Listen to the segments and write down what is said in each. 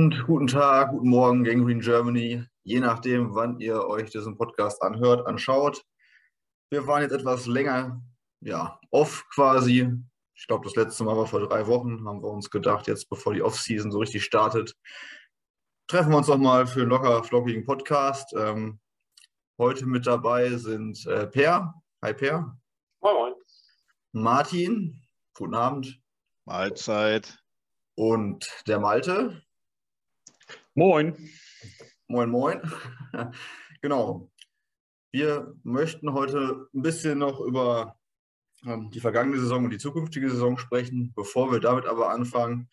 Abend, guten Tag, guten Morgen, Gang Green Germany. Je nachdem, wann ihr euch diesen Podcast anhört, anschaut. Wir waren jetzt etwas länger, ja, off quasi. Ich glaube, das letzte Mal war vor drei Wochen. Haben wir uns gedacht, jetzt bevor die Off-Season so richtig startet, treffen wir uns nochmal für einen locker flockigen Podcast. Ähm, heute mit dabei sind äh, Per. Hi Per. Moin, moin. Martin. Guten Abend. Mahlzeit. Und der Malte. Moin. Moin, moin. genau. Wir möchten heute ein bisschen noch über ähm, die vergangene Saison und die zukünftige Saison sprechen. Bevor wir damit aber anfangen,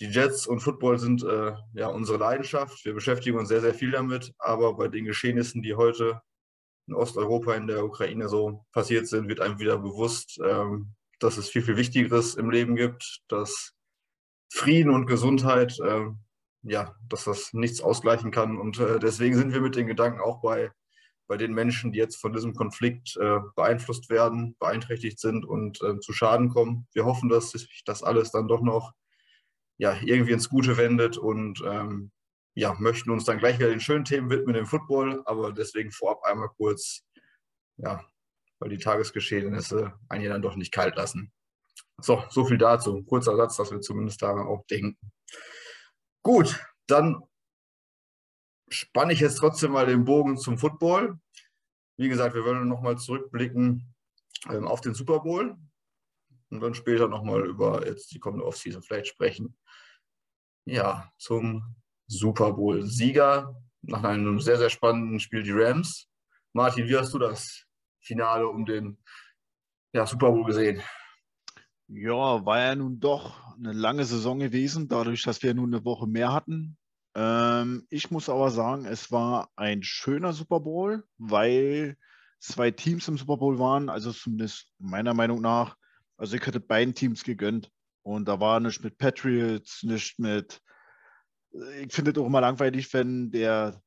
die Jets und Football sind äh, ja unsere Leidenschaft. Wir beschäftigen uns sehr, sehr viel damit. Aber bei den Geschehnissen, die heute in Osteuropa, in der Ukraine so passiert sind, wird einem wieder bewusst, ähm, dass es viel, viel Wichtigeres im Leben gibt, dass Frieden und Gesundheit, äh, ja, dass das nichts ausgleichen kann. Und äh, deswegen sind wir mit den Gedanken auch bei, bei den Menschen, die jetzt von diesem Konflikt äh, beeinflusst werden, beeinträchtigt sind und äh, zu Schaden kommen. Wir hoffen, dass sich das alles dann doch noch ja, irgendwie ins Gute wendet und ähm, ja, möchten uns dann gleich wieder den schönen Themen widmen im Football, aber deswegen vorab einmal kurz, ja, weil die Tagesgeschehnisse einen ja dann doch nicht kalt lassen. So, so viel dazu. Kurzer Satz, dass wir zumindest daran auch denken. Gut, dann spanne ich jetzt trotzdem mal den Bogen zum Football. Wie gesagt, wir wollen nochmal zurückblicken ähm, auf den Super Bowl und dann später nochmal über jetzt die kommende Offseason vielleicht sprechen. Ja, zum Super Bowl-Sieger nach einem sehr, sehr spannenden Spiel die Rams. Martin, wie hast du das Finale um den ja, Super Bowl gesehen? Ja, war ja nun doch eine lange Saison gewesen, dadurch, dass wir nun eine Woche mehr hatten. Ähm, ich muss aber sagen, es war ein schöner Super Bowl, weil zwei Teams im Super Bowl waren, also zumindest meiner Meinung nach. Also ich hätte beiden Teams gegönnt. Und da war nichts mit Patriots, nichts mit. Ich finde es auch immer langweilig, wenn der,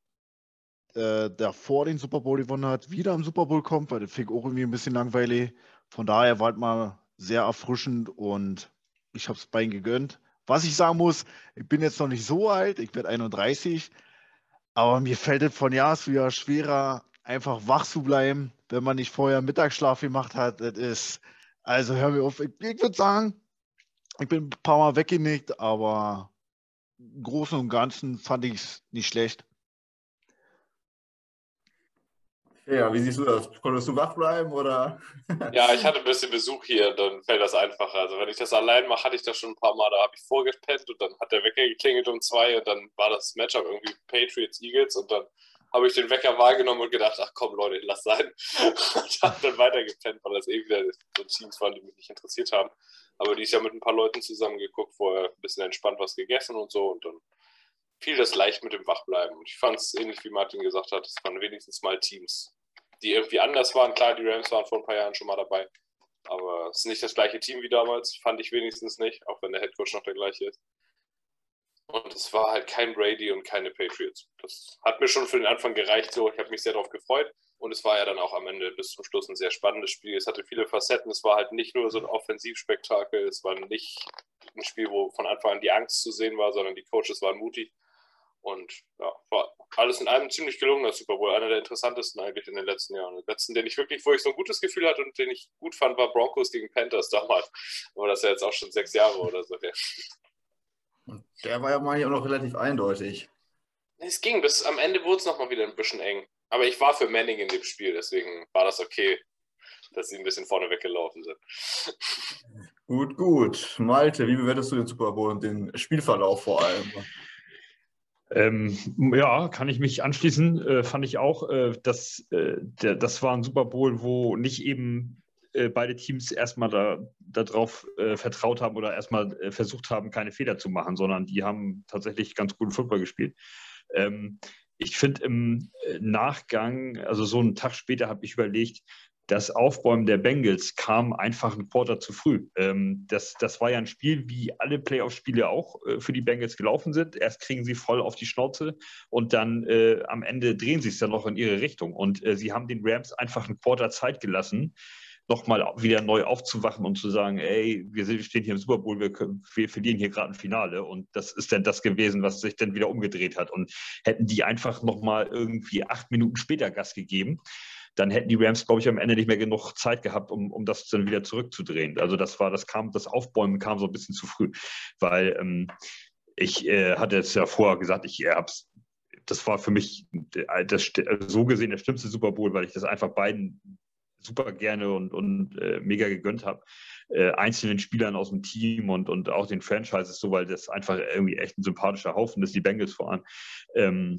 äh, der vor den Super Bowl gewonnen hat, wieder im Super Bowl kommt, weil das finde ich auch irgendwie ein bisschen langweilig. Von daher war es mal sehr erfrischend und ich habe es beiden gegönnt. Was ich sagen muss, ich bin jetzt noch nicht so alt, ich werde 31, aber mir fällt es von Jahr zu Jahr schwerer, einfach wach zu bleiben, wenn man nicht vorher Mittagsschlaf gemacht hat. Das ist, also hör mir auf, ich, ich würde sagen, ich bin ein paar Mal weggenickt, aber im Großen und Ganzen fand ich es nicht schlecht. Ja, wie siehst du das? Konntest du wach bleiben oder? ja, ich hatte ein bisschen Besuch hier, dann fällt das einfacher. Also wenn ich das allein mache, hatte ich das schon ein paar Mal, da habe ich vorgepennt und dann hat der Wecker geklingelt um zwei und dann war das Matchup irgendwie Patriots Eagles und dann habe ich den Wecker wahrgenommen und gedacht, ach komm Leute, lass sein. und habe dann weitergepennt, weil das eh wieder so Teams waren, die mich nicht interessiert haben. Aber die ist ja mit ein paar Leuten zusammengeguckt, vorher ein bisschen entspannt was gegessen und so und dann fiel das leicht mit dem Wachbleiben. Und ich fand es ähnlich wie Martin gesagt hat, es waren wenigstens mal Teams, die irgendwie anders waren. Klar, die Rams waren vor ein paar Jahren schon mal dabei, aber es ist nicht das gleiche Team wie damals, fand ich wenigstens nicht, auch wenn der Headcoach noch der gleiche ist. Und es war halt kein Brady und keine Patriots. Das hat mir schon für den Anfang gereicht so. Ich habe mich sehr darauf gefreut. Und es war ja dann auch am Ende bis zum Schluss ein sehr spannendes Spiel. Es hatte viele Facetten. Es war halt nicht nur so ein Offensivspektakel. Es war nicht ein Spiel, wo von Anfang an die Angst zu sehen war, sondern die Coaches waren mutig. Und ja, war alles in allem ziemlich gelungener Super Bowl. Einer der interessantesten eigentlich in den letzten Jahren. Den letzten, den ich wirklich, wo ich so ein gutes Gefühl hatte und den ich gut fand, war Broncos gegen Panthers damals. Aber das ist ja jetzt auch schon sechs Jahre oder so. Und der war ja mal auch noch relativ eindeutig. Es ging, bis am Ende wurde es nochmal wieder ein bisschen eng. Aber ich war für Manning in dem Spiel, deswegen war das okay, dass sie ein bisschen vorne weggelaufen sind. Gut, gut. Malte, wie bewertest du den Super Bowl und den Spielverlauf vor allem? Ähm, ja, kann ich mich anschließen. Äh, fand ich auch, äh, dass äh, der, das war ein Super Bowl, wo nicht eben äh, beide Teams erstmal darauf da, drauf, äh, vertraut haben oder erstmal äh, versucht haben, keine Fehler zu machen, sondern die haben tatsächlich ganz guten Football gespielt. Ähm, ich finde im Nachgang, also so einen Tag später, habe ich überlegt, das Aufbäumen der Bengals kam einfach ein Quarter zu früh. Ähm, das, das war ja ein Spiel, wie alle Playoff-Spiele auch äh, für die Bengals gelaufen sind. Erst kriegen sie voll auf die Schnauze und dann äh, am Ende drehen sie es dann noch in ihre Richtung. Und äh, sie haben den Rams einfach ein Quarter Zeit gelassen, nochmal wieder neu aufzuwachen und zu sagen, ey, wir stehen hier im Super Bowl, wir, können, wir verlieren hier gerade ein Finale. Und das ist dann das gewesen, was sich dann wieder umgedreht hat. Und hätten die einfach nochmal irgendwie acht Minuten später Gas gegeben, dann hätten die Rams, glaube ich, am Ende nicht mehr genug Zeit gehabt, um, um das dann wieder zurückzudrehen. Also das war, das kam, das Aufbäumen kam so ein bisschen zu früh, weil ähm, ich äh, hatte es ja vorher gesagt, ich äh, habe das war für mich das, so gesehen der schlimmste Super Bowl, weil ich das einfach beiden super gerne und, und äh, mega gegönnt habe. Äh, einzelnen Spielern aus dem Team und, und auch den Franchises so, weil das einfach irgendwie echt ein sympathischer Haufen ist, die Bengals vor allem. Ähm,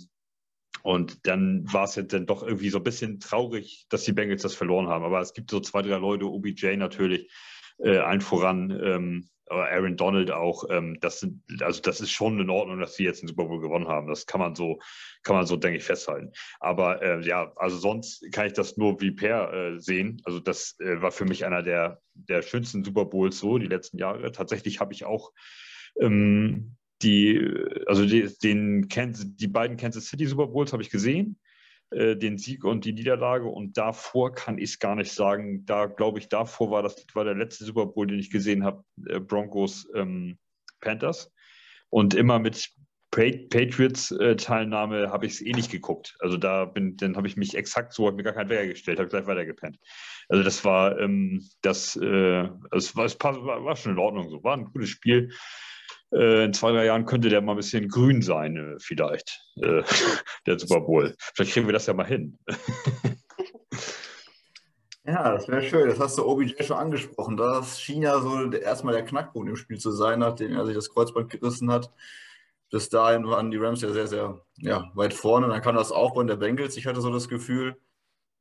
und dann war es jetzt dann doch irgendwie so ein bisschen traurig, dass die Bengals das verloren haben. Aber es gibt so zwei, drei Leute, OBJ natürlich, äh, allen voran, ähm, Aaron Donald auch, ähm, das sind, also das ist schon in Ordnung, dass sie jetzt den Super Bowl gewonnen haben. Das kann man so, kann man so, denke ich, festhalten. Aber äh, ja, also sonst kann ich das nur wie Per äh, sehen. Also das äh, war für mich einer der, der schönsten Super Bowls so die letzten Jahre. Tatsächlich habe ich auch ähm, die, also die, den die beiden Kansas City Super Bowls habe ich gesehen. Äh, den Sieg und die Niederlage. Und davor kann ich es gar nicht sagen. Da glaube ich, davor war das war der letzte Super Bowl, den ich gesehen habe, äh, Broncos ähm, Panthers. Und immer mit Patriots-Teilnahme äh, habe ich es eh nicht geguckt. Also da bin, dann habe ich mich exakt so, habe mir gar keinen Wecker gestellt, habe gleich weitergepennt. Also das war, ähm, das, äh, das war, es war, war schon in Ordnung so. War ein gutes Spiel in zwei, drei Jahren könnte der mal ein bisschen grün sein, äh, vielleicht, äh, der Super Bowl. Vielleicht kriegen wir das ja mal hin. Ja, das wäre schön. Das hast du OBJ schon angesprochen. Das schien ja so erstmal der Knackpunkt im Spiel zu sein, nachdem er sich das Kreuzband gerissen hat. Bis dahin waren die Rams ja sehr, sehr ja, weit vorne. Dann kam das Aufbauen der Bengals. Ich hatte so das Gefühl,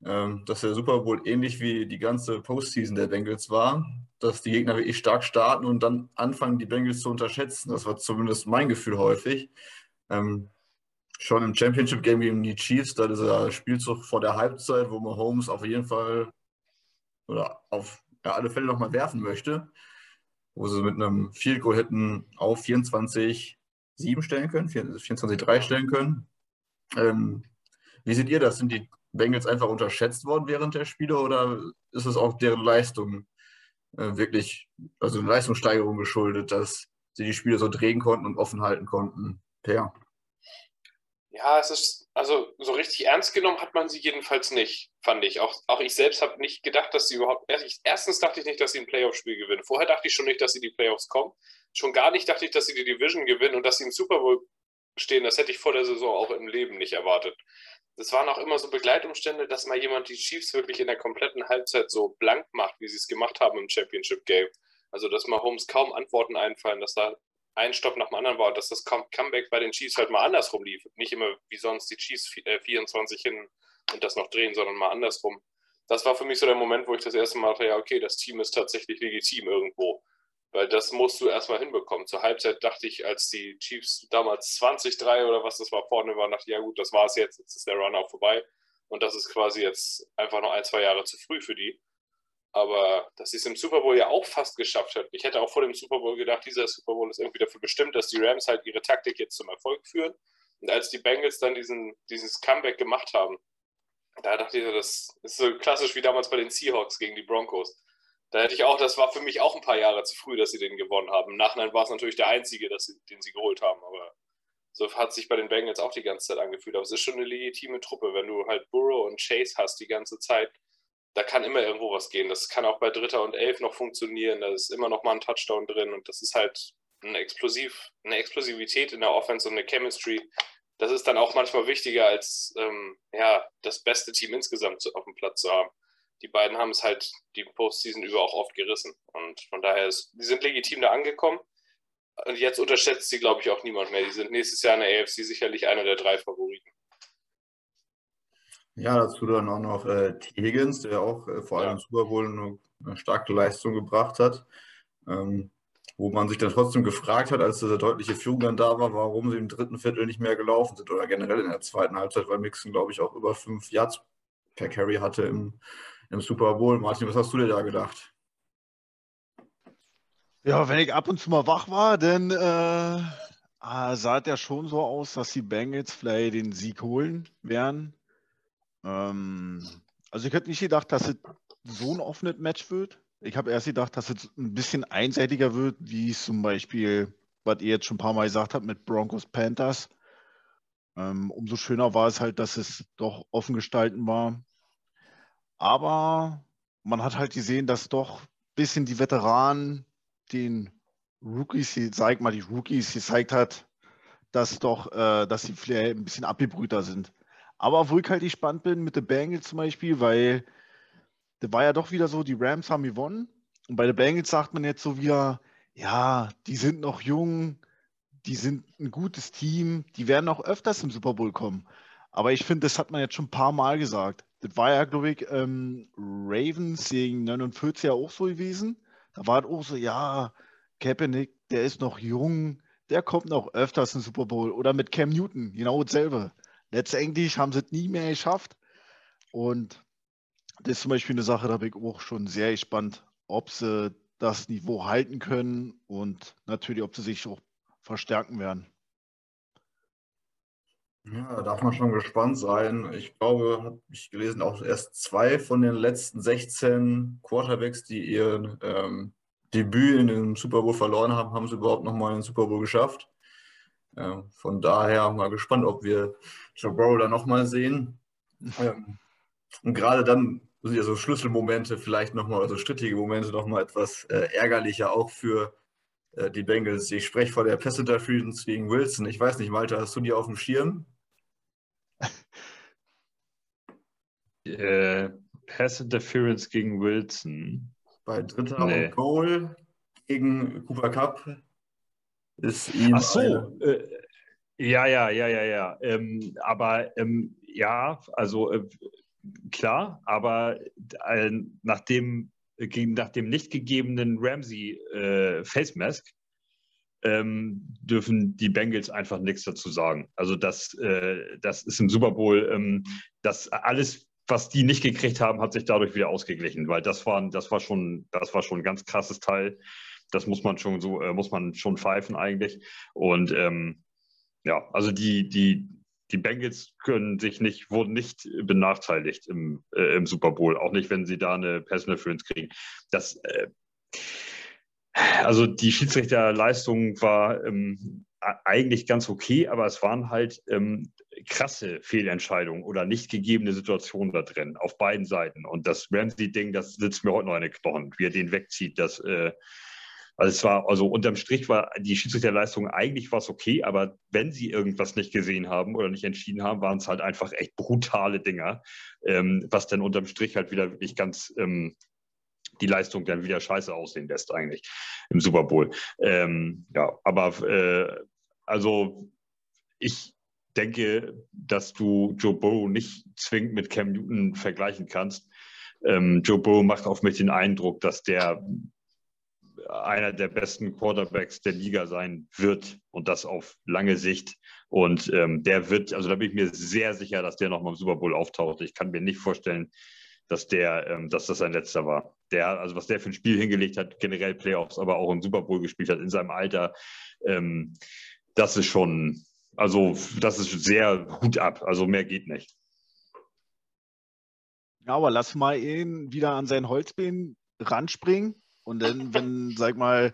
dass der Super Bowl ähnlich wie die ganze Postseason der Bengals war, dass die Gegner wirklich stark starten und dann anfangen, die Bengals zu unterschätzen. Das war zumindest mein Gefühl häufig. Ähm, schon im Championship-Game gegen die Chiefs, da dieser Spielzug vor der Halbzeit, wo Mahomes auf jeden Fall oder auf ja, alle Fälle nochmal werfen möchte, wo sie mit einem Field Goal hätten auf 24-7 stellen können, 24-3 stellen können. Ähm, wie seht ihr das? Sind die Bengals einfach unterschätzt worden während der Spiele oder ist es auch deren Leistung äh, wirklich, also eine Leistungssteigerung geschuldet, dass sie die Spiele so drehen konnten und offen halten konnten? Per. Ja, es ist, also so richtig ernst genommen hat man sie jedenfalls nicht, fand ich. Auch, auch ich selbst habe nicht gedacht, dass sie überhaupt. Erstens dachte ich nicht, dass sie ein Playoff-Spiel gewinnen. Vorher dachte ich schon nicht, dass sie die Playoffs kommen. Schon gar nicht dachte ich, dass sie die Division gewinnen und dass sie im Super Bowl stehen. Das hätte ich vor der Saison auch im Leben nicht erwartet das waren auch immer so Begleitumstände, dass mal jemand die Chiefs wirklich in der kompletten Halbzeit so blank macht, wie sie es gemacht haben im Championship Game. Also, dass Mahomes kaum Antworten einfallen, dass da ein Stopp nach dem anderen war, dass das Comeback bei den Chiefs halt mal andersrum lief. Nicht immer wie sonst die Chiefs 24 äh, hin und das noch drehen, sondern mal andersrum. Das war für mich so der Moment, wo ich das erste Mal dachte, ja, okay, das Team ist tatsächlich legitim irgendwo. Weil das musst du erstmal hinbekommen. Zur Halbzeit dachte ich, als die Chiefs damals 20-3 oder was das war vorne war, dachte ich, ja gut, das war es jetzt, jetzt ist der Run auch vorbei. Und das ist quasi jetzt einfach noch ein, zwei Jahre zu früh für die. Aber dass sie es im Super Bowl ja auch fast geschafft hat. Ich hätte auch vor dem Super Bowl gedacht, dieser Super Bowl ist irgendwie dafür bestimmt, dass die Rams halt ihre Taktik jetzt zum Erfolg führen. Und als die Bengals dann diesen, dieses Comeback gemacht haben, da dachte ich, das ist so klassisch wie damals bei den Seahawks gegen die Broncos da hätte ich auch, das war für mich auch ein paar Jahre zu früh, dass sie den gewonnen haben. Im Nachhinein war es natürlich der einzige, sie, den sie geholt haben, aber so hat sich bei den Bengals auch die ganze Zeit angefühlt. Aber es ist schon eine legitime Truppe, wenn du halt Burrow und Chase hast die ganze Zeit. Da kann immer irgendwo was gehen. Das kann auch bei Dritter und Elf noch funktionieren. Da ist immer noch mal ein Touchdown drin und das ist halt eine, Explosiv, eine Explosivität in der Offense und eine Chemistry. Das ist dann auch manchmal wichtiger als ähm, ja, das beste Team insgesamt auf dem Platz zu haben die beiden haben es halt die Postseason über auch oft gerissen. Und von daher ist, die sind legitim da angekommen. Und jetzt unterschätzt sie, glaube ich, auch niemand mehr. Die sind nächstes Jahr in der AFC sicherlich einer der drei Favoriten. Ja, dazu dann auch noch äh, T. Higgins, der auch äh, vor allem ja. im Super Bowl eine, eine, starke Leistung gebracht hat. Ähm, wo man sich dann trotzdem gefragt hat, als diese deutliche Führung dann da war, warum sie im dritten Viertel nicht mehr gelaufen sind oder generell in der zweiten Halbzeit, weil Mixon, glaube ich, auch über fünf Yards per Carry hatte im, im Super Bowl. Martin, was hast du dir da gedacht? Ja, wenn ich ab und zu mal wach war, dann äh, ah, sah es ja schon so aus, dass die Bengals vielleicht den Sieg holen werden. Ähm, Also ich hätte nicht gedacht, dass es so ein offenes Match wird. Ich habe erst gedacht, dass es ein bisschen einseitiger wird, wie es zum Beispiel, was ihr jetzt schon ein paar Mal gesagt habt, mit Broncos Panthers. Ähm, umso schöner war es halt, dass es doch offen gestalten war. Aber man hat halt gesehen, dass doch ein bisschen die Veteranen den Rookies, sag mal, die Rookies gezeigt hat, dass doch, äh, dass die vielleicht ein bisschen abgebrühter sind. Aber wo ich halt gespannt bin mit den Bengals zum Beispiel, weil da war ja doch wieder so, die Rams haben gewonnen. Und bei den Bengals sagt man jetzt so wieder, ja, die sind noch jung, die sind ein gutes Team, die werden auch öfters im Super Bowl kommen. Aber ich finde, das hat man jetzt schon ein paar Mal gesagt. Das war ja, glaube ich, ähm, Ravens gegen 49 ja auch so gewesen. Da war es auch so, ja, Kaepernick, der ist noch jung, der kommt noch öfters im Super Bowl. Oder mit Cam Newton, genau dasselbe. Letztendlich haben sie es nie mehr geschafft. Und das ist zum Beispiel eine Sache, da bin ich auch schon sehr gespannt, ob sie das Niveau halten können und natürlich, ob sie sich auch verstärken werden. Ja, da darf man schon gespannt sein. Ich glaube, habe ich gelesen, auch erst zwei von den letzten 16 Quarterbacks, die ihr ähm, Debüt in den Super Bowl verloren haben, haben sie überhaupt nochmal in den Super Bowl geschafft. Ähm, von daher mal gespannt, ob wir Joe Burrow da nochmal sehen. Ähm, und gerade dann sind ja so Schlüsselmomente vielleicht nochmal, also strittige Momente nochmal etwas äh, ärgerlicher auch für äh, die Bengals. Ich spreche vor der Pass Interference gegen Wilson. Ich weiß nicht, Malte, hast du die auf dem Schirm? Äh, Pass Interference gegen Wilson. Bei Dritter nee. und Goal gegen Cooper Cup ist ihm. Ach so, äh, ja, ja, ja, ja, ja. Ähm, aber ähm, ja, also äh, klar, aber äh, nach dem, nach dem nicht gegebenen Ramsey äh, Face Mask ähm, dürfen die Bengals einfach nichts dazu sagen. Also das, äh, das ist im Super Bowl, ähm, das alles, was die nicht gekriegt haben, hat sich dadurch wieder ausgeglichen, weil das war, das war schon, das war schon ein ganz krasses Teil. Das muss man schon so, äh, muss man schon pfeifen eigentlich. Und ähm, ja, also die, die, die Bengals können sich nicht, wurden nicht benachteiligt im, äh, im Super Bowl, auch nicht, wenn sie da eine Personal Interference kriegen. Das, äh, also die Schiedsrichterleistung war ähm, eigentlich ganz okay, aber es waren halt ähm, krasse Fehlentscheidungen oder nicht gegebene Situationen da drin, auf beiden Seiten. Und das Ramsey-Ding, das sitzt mir heute noch in den Knochen, wie er den wegzieht, das äh, also es war, also unterm Strich war die Schiedsrichterleistung eigentlich was okay, aber wenn sie irgendwas nicht gesehen haben oder nicht entschieden haben, waren es halt einfach echt brutale Dinger, ähm, was dann unterm Strich halt wieder wirklich ganz ähm, die Leistung dann wieder scheiße aussehen lässt eigentlich im Super Bowl. Ähm, ja, aber äh, also ich denke, dass du Joe Burrow nicht zwingend mit Cam Newton vergleichen kannst. Ähm, Joe Burrow macht auf mich den Eindruck, dass der einer der besten Quarterbacks der Liga sein wird und das auf lange Sicht. Und ähm, der wird, also da bin ich mir sehr sicher, dass der nochmal im Super Bowl auftaucht. Ich kann mir nicht vorstellen, dass der, ähm, dass das sein letzter war. Der, also was der für ein Spiel hingelegt hat, generell Playoffs, aber auch im Super Bowl gespielt hat in seinem Alter, ähm, das ist schon, also das ist sehr Hut ab. Also mehr geht nicht. Ja, aber lass mal ihn wieder an sein Holzbein ranspringen und dann, wenn, sag mal,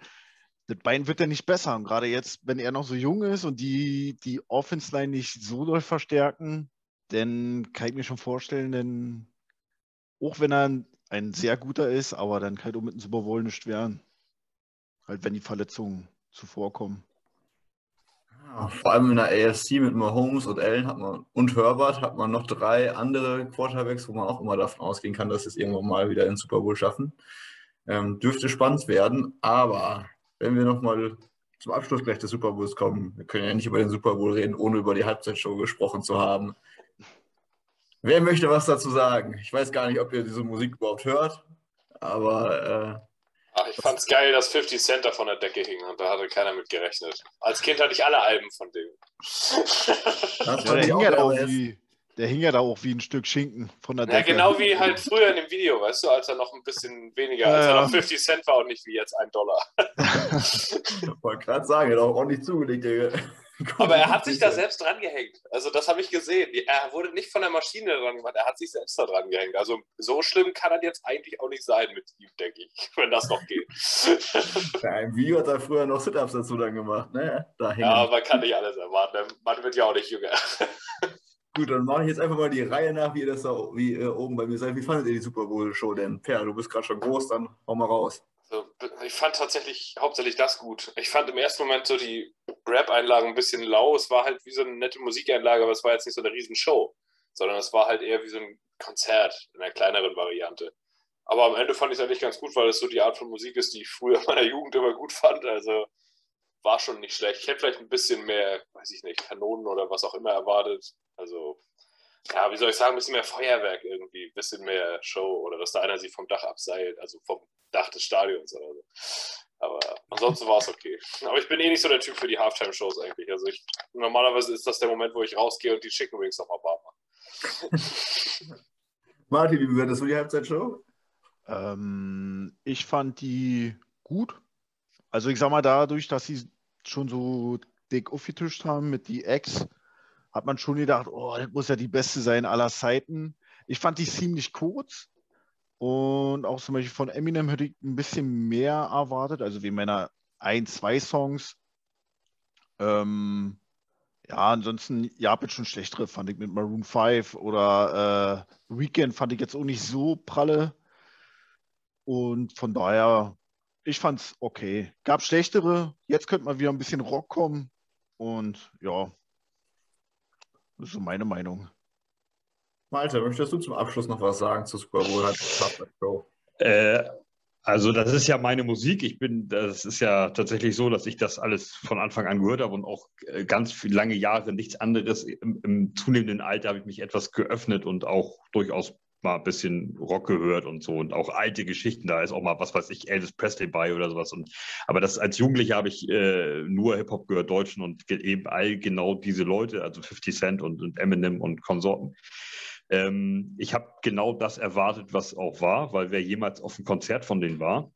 das Bein wird ja nicht besser. Und gerade jetzt, wenn er noch so jung ist und die, die Offense-Line nicht so doll verstärken, dann kann ich mir schon vorstellen, denn auch wenn er ein sehr guter ist, aber dann kann er mit dem Super Bowl nicht werden. Halt, wenn die Verletzungen zuvorkommen. Ja, vor allem in der AFC mit Mahomes und Allen hat man und Herbert hat man noch drei andere Quarterbacks, wo man auch immer davon ausgehen kann, dass sie es irgendwann mal wieder in den Super Bowl schaffen. Ähm, dürfte spannend werden, aber wenn wir nochmal zum Abschluss gleich des Super Bowls kommen, wir können ja nicht über den Super Bowl reden, ohne über die Halbzeitshow gesprochen zu haben. Wer möchte was dazu sagen? Ich weiß gar nicht, ob ihr diese Musik überhaupt hört, aber. Äh, Ach, ich fand's geil, dass 50 Cent da von der Decke hing und da hatte keiner mit gerechnet. Als Kind hatte ich alle Alben von dem. Ja, der, hing ja auch wie, der hing ja da auch wie ein Stück Schinken von der Decke. Ja, genau wie halt früher in dem Video, weißt du, als er noch ein bisschen weniger, als er noch 50 Cent war und nicht wie jetzt ein Dollar. ich wollte gerade sagen, er hat auch ordentlich zugelegt, Digga. Aber er hat sich da selbst dran gehängt. Also das habe ich gesehen. Er wurde nicht von der Maschine dran gemacht, er hat sich selbst da dran gehängt. Also so schlimm kann er jetzt eigentlich auch nicht sein mit ihm, denke ich, wenn das noch geht. Ja, Im Video hat er früher noch Sit-Ups dazu dann gemacht, ne? Da ja, man kann nicht alles erwarten. Man wird ja auch nicht jünger. Gut, dann mache ich jetzt einfach mal die Reihe nach, wie ihr das da wie, äh, oben bei mir seid. Wie fandet ihr die Super Bowl-Show denn? Per, du bist gerade schon groß, dann hau mal raus. Also, ich fand tatsächlich hauptsächlich das gut. Ich fand im ersten Moment so die Rap-Einlagen ein bisschen lau. Es war halt wie so eine nette Musikeinlage, aber es war jetzt nicht so eine Riesenshow, sondern es war halt eher wie so ein Konzert in einer kleineren Variante. Aber am Ende fand ich es eigentlich ganz gut, weil es so die Art von Musik ist, die ich früher in meiner Jugend immer gut fand. Also war schon nicht schlecht. Ich hätte vielleicht ein bisschen mehr, weiß ich nicht, Kanonen oder was auch immer erwartet. Also, ja, wie soll ich sagen, ein bisschen mehr Feuerwerk irgendwie, ein bisschen mehr Show oder dass da einer sich vom Dach abseilt, also vom Dach des Stadions oder so. Aber ansonsten war es okay. Aber ich bin eh nicht so der Typ für die Halftime-Shows eigentlich. Also ich, normalerweise ist das der Moment, wo ich rausgehe und die Chicken Wings nochmal warm mache. Martin, wie bewertest du die Halbzeitshow? Ähm, ich fand die gut. Also ich sag mal, dadurch, dass sie schon so dick aufgetischt haben mit die Ex, hat man schon gedacht, oh, das muss ja die beste sein aller Zeiten. Ich fand die ziemlich kurz und auch zum Beispiel von Eminem hätte ich ein bisschen mehr erwartet, also wie meiner ein, zwei Songs. Ähm, ja, ansonsten, ja, habt schon schlechtere, fand ich mit Maroon 5 oder äh, Weekend fand ich jetzt auch nicht so pralle. Und von daher, ich fand's okay. Gab schlechtere, jetzt könnte mal wieder ein bisschen Rock kommen. Und ja, das ist so meine Meinung. Malte, möchtest du zum Abschluss noch was sagen zu Super Bowl? Äh, also das ist ja meine Musik. Ich bin, das ist ja tatsächlich so, dass ich das alles von Anfang an gehört habe und auch äh, ganz viele lange Jahre nichts anderes. Im, im zunehmenden Alter habe ich mich etwas geöffnet und auch durchaus mal ein bisschen Rock gehört und so und auch alte Geschichten. Da ist auch mal, was weiß ich, Elvis Presley bei oder sowas. Und, aber das als Jugendlicher habe ich äh, nur Hip-Hop gehört, Deutschen und eben all genau diese Leute, also 50 Cent und, und Eminem und Konsorten. Ähm, ich habe genau das erwartet, was auch war, weil wer jemals auf einem Konzert von denen war,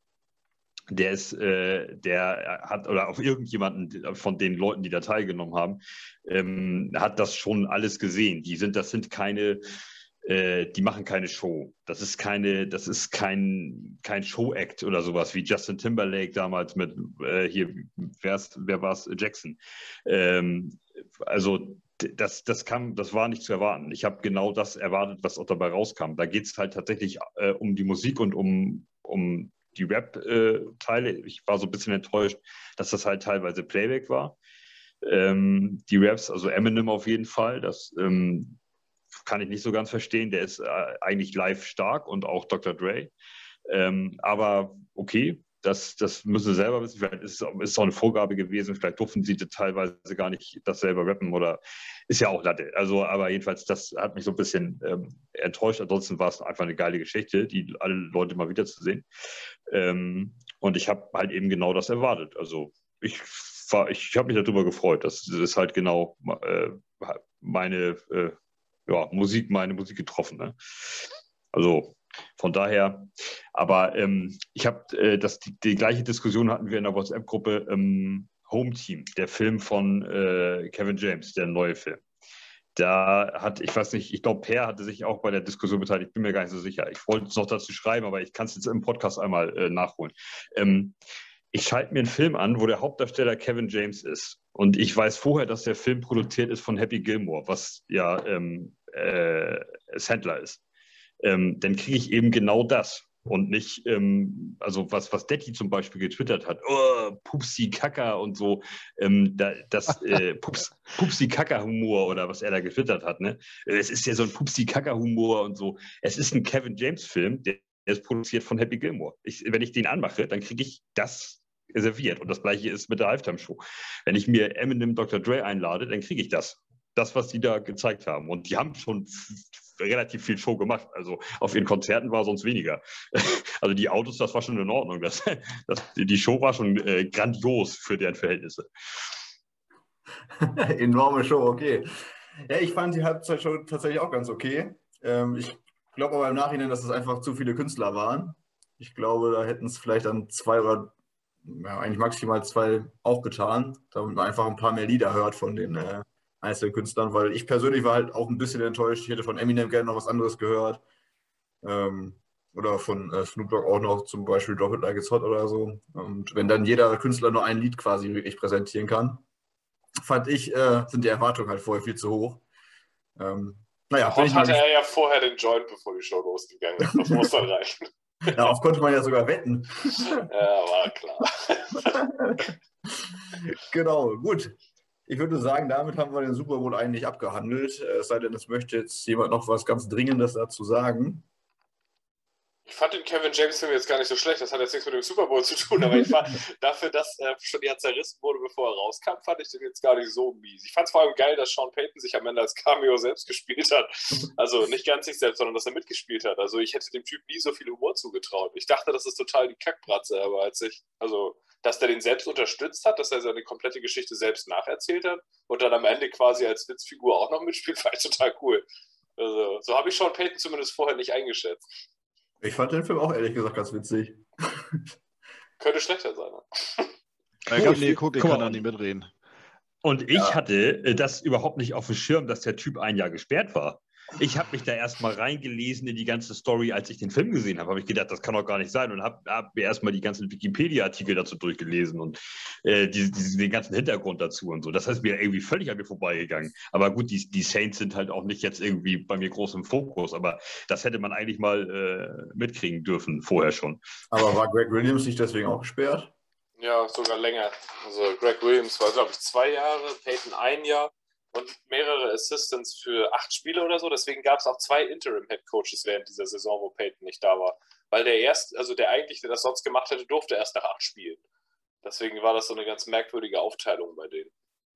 der ist, äh, der hat, oder auf irgendjemanden von den Leuten, die da teilgenommen haben, ähm, hat das schon alles gesehen. Die sind, das sind keine äh, die machen keine Show. Das ist keine, das ist kein, kein Show-Act oder sowas wie Justin Timberlake damals mit äh, hier, wer war es? Jackson. Ähm, also das, das kam, das war nicht zu erwarten. Ich habe genau das erwartet, was auch dabei rauskam. Da geht es halt tatsächlich äh, um die Musik und um, um die Rap-Teile. Äh, ich war so ein bisschen enttäuscht, dass das halt teilweise Playback war. Ähm, die Raps, also Eminem auf jeden Fall, das ähm, kann ich nicht so ganz verstehen. Der ist äh, eigentlich live stark und auch Dr. Dre. Ähm, aber okay, das, das müssen sie selber wissen. Vielleicht ist es auch eine Vorgabe gewesen. Vielleicht durften sie teilweise gar nicht das selber rappen oder ist ja auch Latte. Also, aber jedenfalls, das hat mich so ein bisschen ähm, enttäuscht. Ansonsten war es einfach eine geile Geschichte, die alle Leute mal wiederzusehen. Ähm, und ich habe halt eben genau das erwartet. Also, ich, ich habe mich darüber gefreut. Das, das ist halt genau äh, meine äh, ja, Musik, meine Musik getroffen. Ne? Also von daher, aber ähm, ich habe äh, das die, die, gleiche Diskussion hatten wir in der WhatsApp-Gruppe ähm, Home Team, der Film von äh, Kevin James, der neue Film. Da hat, ich weiß nicht, ich glaube, Per hatte sich auch bei der Diskussion beteiligt, ich bin mir gar nicht so sicher. Ich wollte es noch dazu schreiben, aber ich kann es jetzt im Podcast einmal äh, nachholen. Ähm, ich schalte mir einen Film an, wo der Hauptdarsteller Kevin James ist. Und ich weiß vorher, dass der Film produziert ist von Happy Gilmore, was ja ähm, äh, Sandler ist. Ähm, dann kriege ich eben genau das. Und nicht, ähm, also was, was Detti zum Beispiel getwittert hat, oh, Pupsi Kaka und so, ähm, da, das äh, Pups, Pupsi Kaka Humor oder was er da getwittert hat, ne? Es ist ja so ein Pupsi Kaka Humor und so. Es ist ein Kevin James Film, der, der ist produziert von Happy Gilmore. Ich, wenn ich den anmache, dann kriege ich das serviert. Und das gleiche ist mit der Halftime-Show. Wenn ich mir Eminem Dr. Dre einlade, dann kriege ich das. Das, was die da gezeigt haben. Und die haben schon relativ viel Show gemacht. Also auf ihren Konzerten war sonst weniger. Also die Autos, das war schon in Ordnung. Das, das, die Show war schon äh, grandios für deren Verhältnisse. Enorme Show, okay. Ja, ich fand die Halbzeitshow tatsächlich auch ganz okay. Ähm, ich glaube aber im Nachhinein, dass es einfach zu viele Künstler waren. Ich glaube, da hätten es vielleicht dann zwei oder ja, eigentlich maximal zwei aufgetan, damit man einfach ein paar mehr Lieder hört von den äh, einzelnen Künstlern, weil ich persönlich war halt auch ein bisschen enttäuscht. Ich hätte von Eminem gerne noch was anderes gehört. Ähm, oder von äh, Snoop Dogg auch noch zum Beispiel Drop It Like It's Hot oder so. Und wenn dann jeder Künstler nur ein Lied quasi wirklich präsentieren kann, fand ich, äh, sind die Erwartungen halt vorher viel zu hoch. Ähm, naja, Hot hatte er ja vorher den Joint, bevor die Show losgegangen ist. Das muss dann reichen. Darauf konnte man ja sogar wetten. Ja, war klar. genau, gut. Ich würde sagen, damit haben wir den Super Bowl eigentlich abgehandelt. Es sei denn, es möchte jetzt jemand noch was ganz Dringendes dazu sagen. Ich fand den Kevin James Film jetzt gar nicht so schlecht. Das hat jetzt nichts mit dem Super Bowl zu tun, aber ich fand dafür, dass er schon ja zerrissen wurde, bevor er rauskam, fand ich den jetzt gar nicht so mies. Ich fand es vor allem geil, dass Sean Payton sich am Ende als Cameo selbst gespielt hat. Also nicht ganz sich selbst, sondern dass er mitgespielt hat. Also ich hätte dem Typ nie so viel Humor zugetraut. Ich dachte, das ist total die Kackbratze, aber als ich, also dass der den selbst unterstützt hat, dass er seine komplette Geschichte selbst nacherzählt hat und dann am Ende quasi als Witzfigur auch noch mitspielt, fand ich total cool. Also, so habe ich Sean Payton zumindest vorher nicht eingeschätzt. Ich fand den Film auch ehrlich gesagt ganz witzig. Könnte schlechter sein. Ne? Ja, oh, nee, guck, ich kann da nicht mitreden. Und ich ja. hatte äh, das überhaupt nicht auf dem Schirm, dass der Typ ein Jahr gesperrt war. Ich habe mich da erstmal reingelesen in die ganze Story, als ich den Film gesehen habe. Habe ich gedacht, das kann doch gar nicht sein und habe hab mir erstmal die ganzen Wikipedia-Artikel dazu durchgelesen und äh, die, die, den ganzen Hintergrund dazu und so. Das heißt mir irgendwie völlig an mir vorbeigegangen. Aber gut, die, die Saints sind halt auch nicht jetzt irgendwie bei mir groß im Fokus, aber das hätte man eigentlich mal äh, mitkriegen dürfen vorher schon. Aber war Greg Williams nicht deswegen auch gesperrt? Ja, sogar länger. Also Greg Williams war, glaube ich, zwei Jahre, Peyton ein Jahr und mehrere Assistants für acht Spiele oder so. Deswegen gab es auch zwei Interim-Head-Coaches während dieser Saison, wo Peyton nicht da war. Weil der erst, also der eigentlich, der das sonst gemacht hätte, durfte erst nach acht Spielen. Deswegen war das so eine ganz merkwürdige Aufteilung bei denen.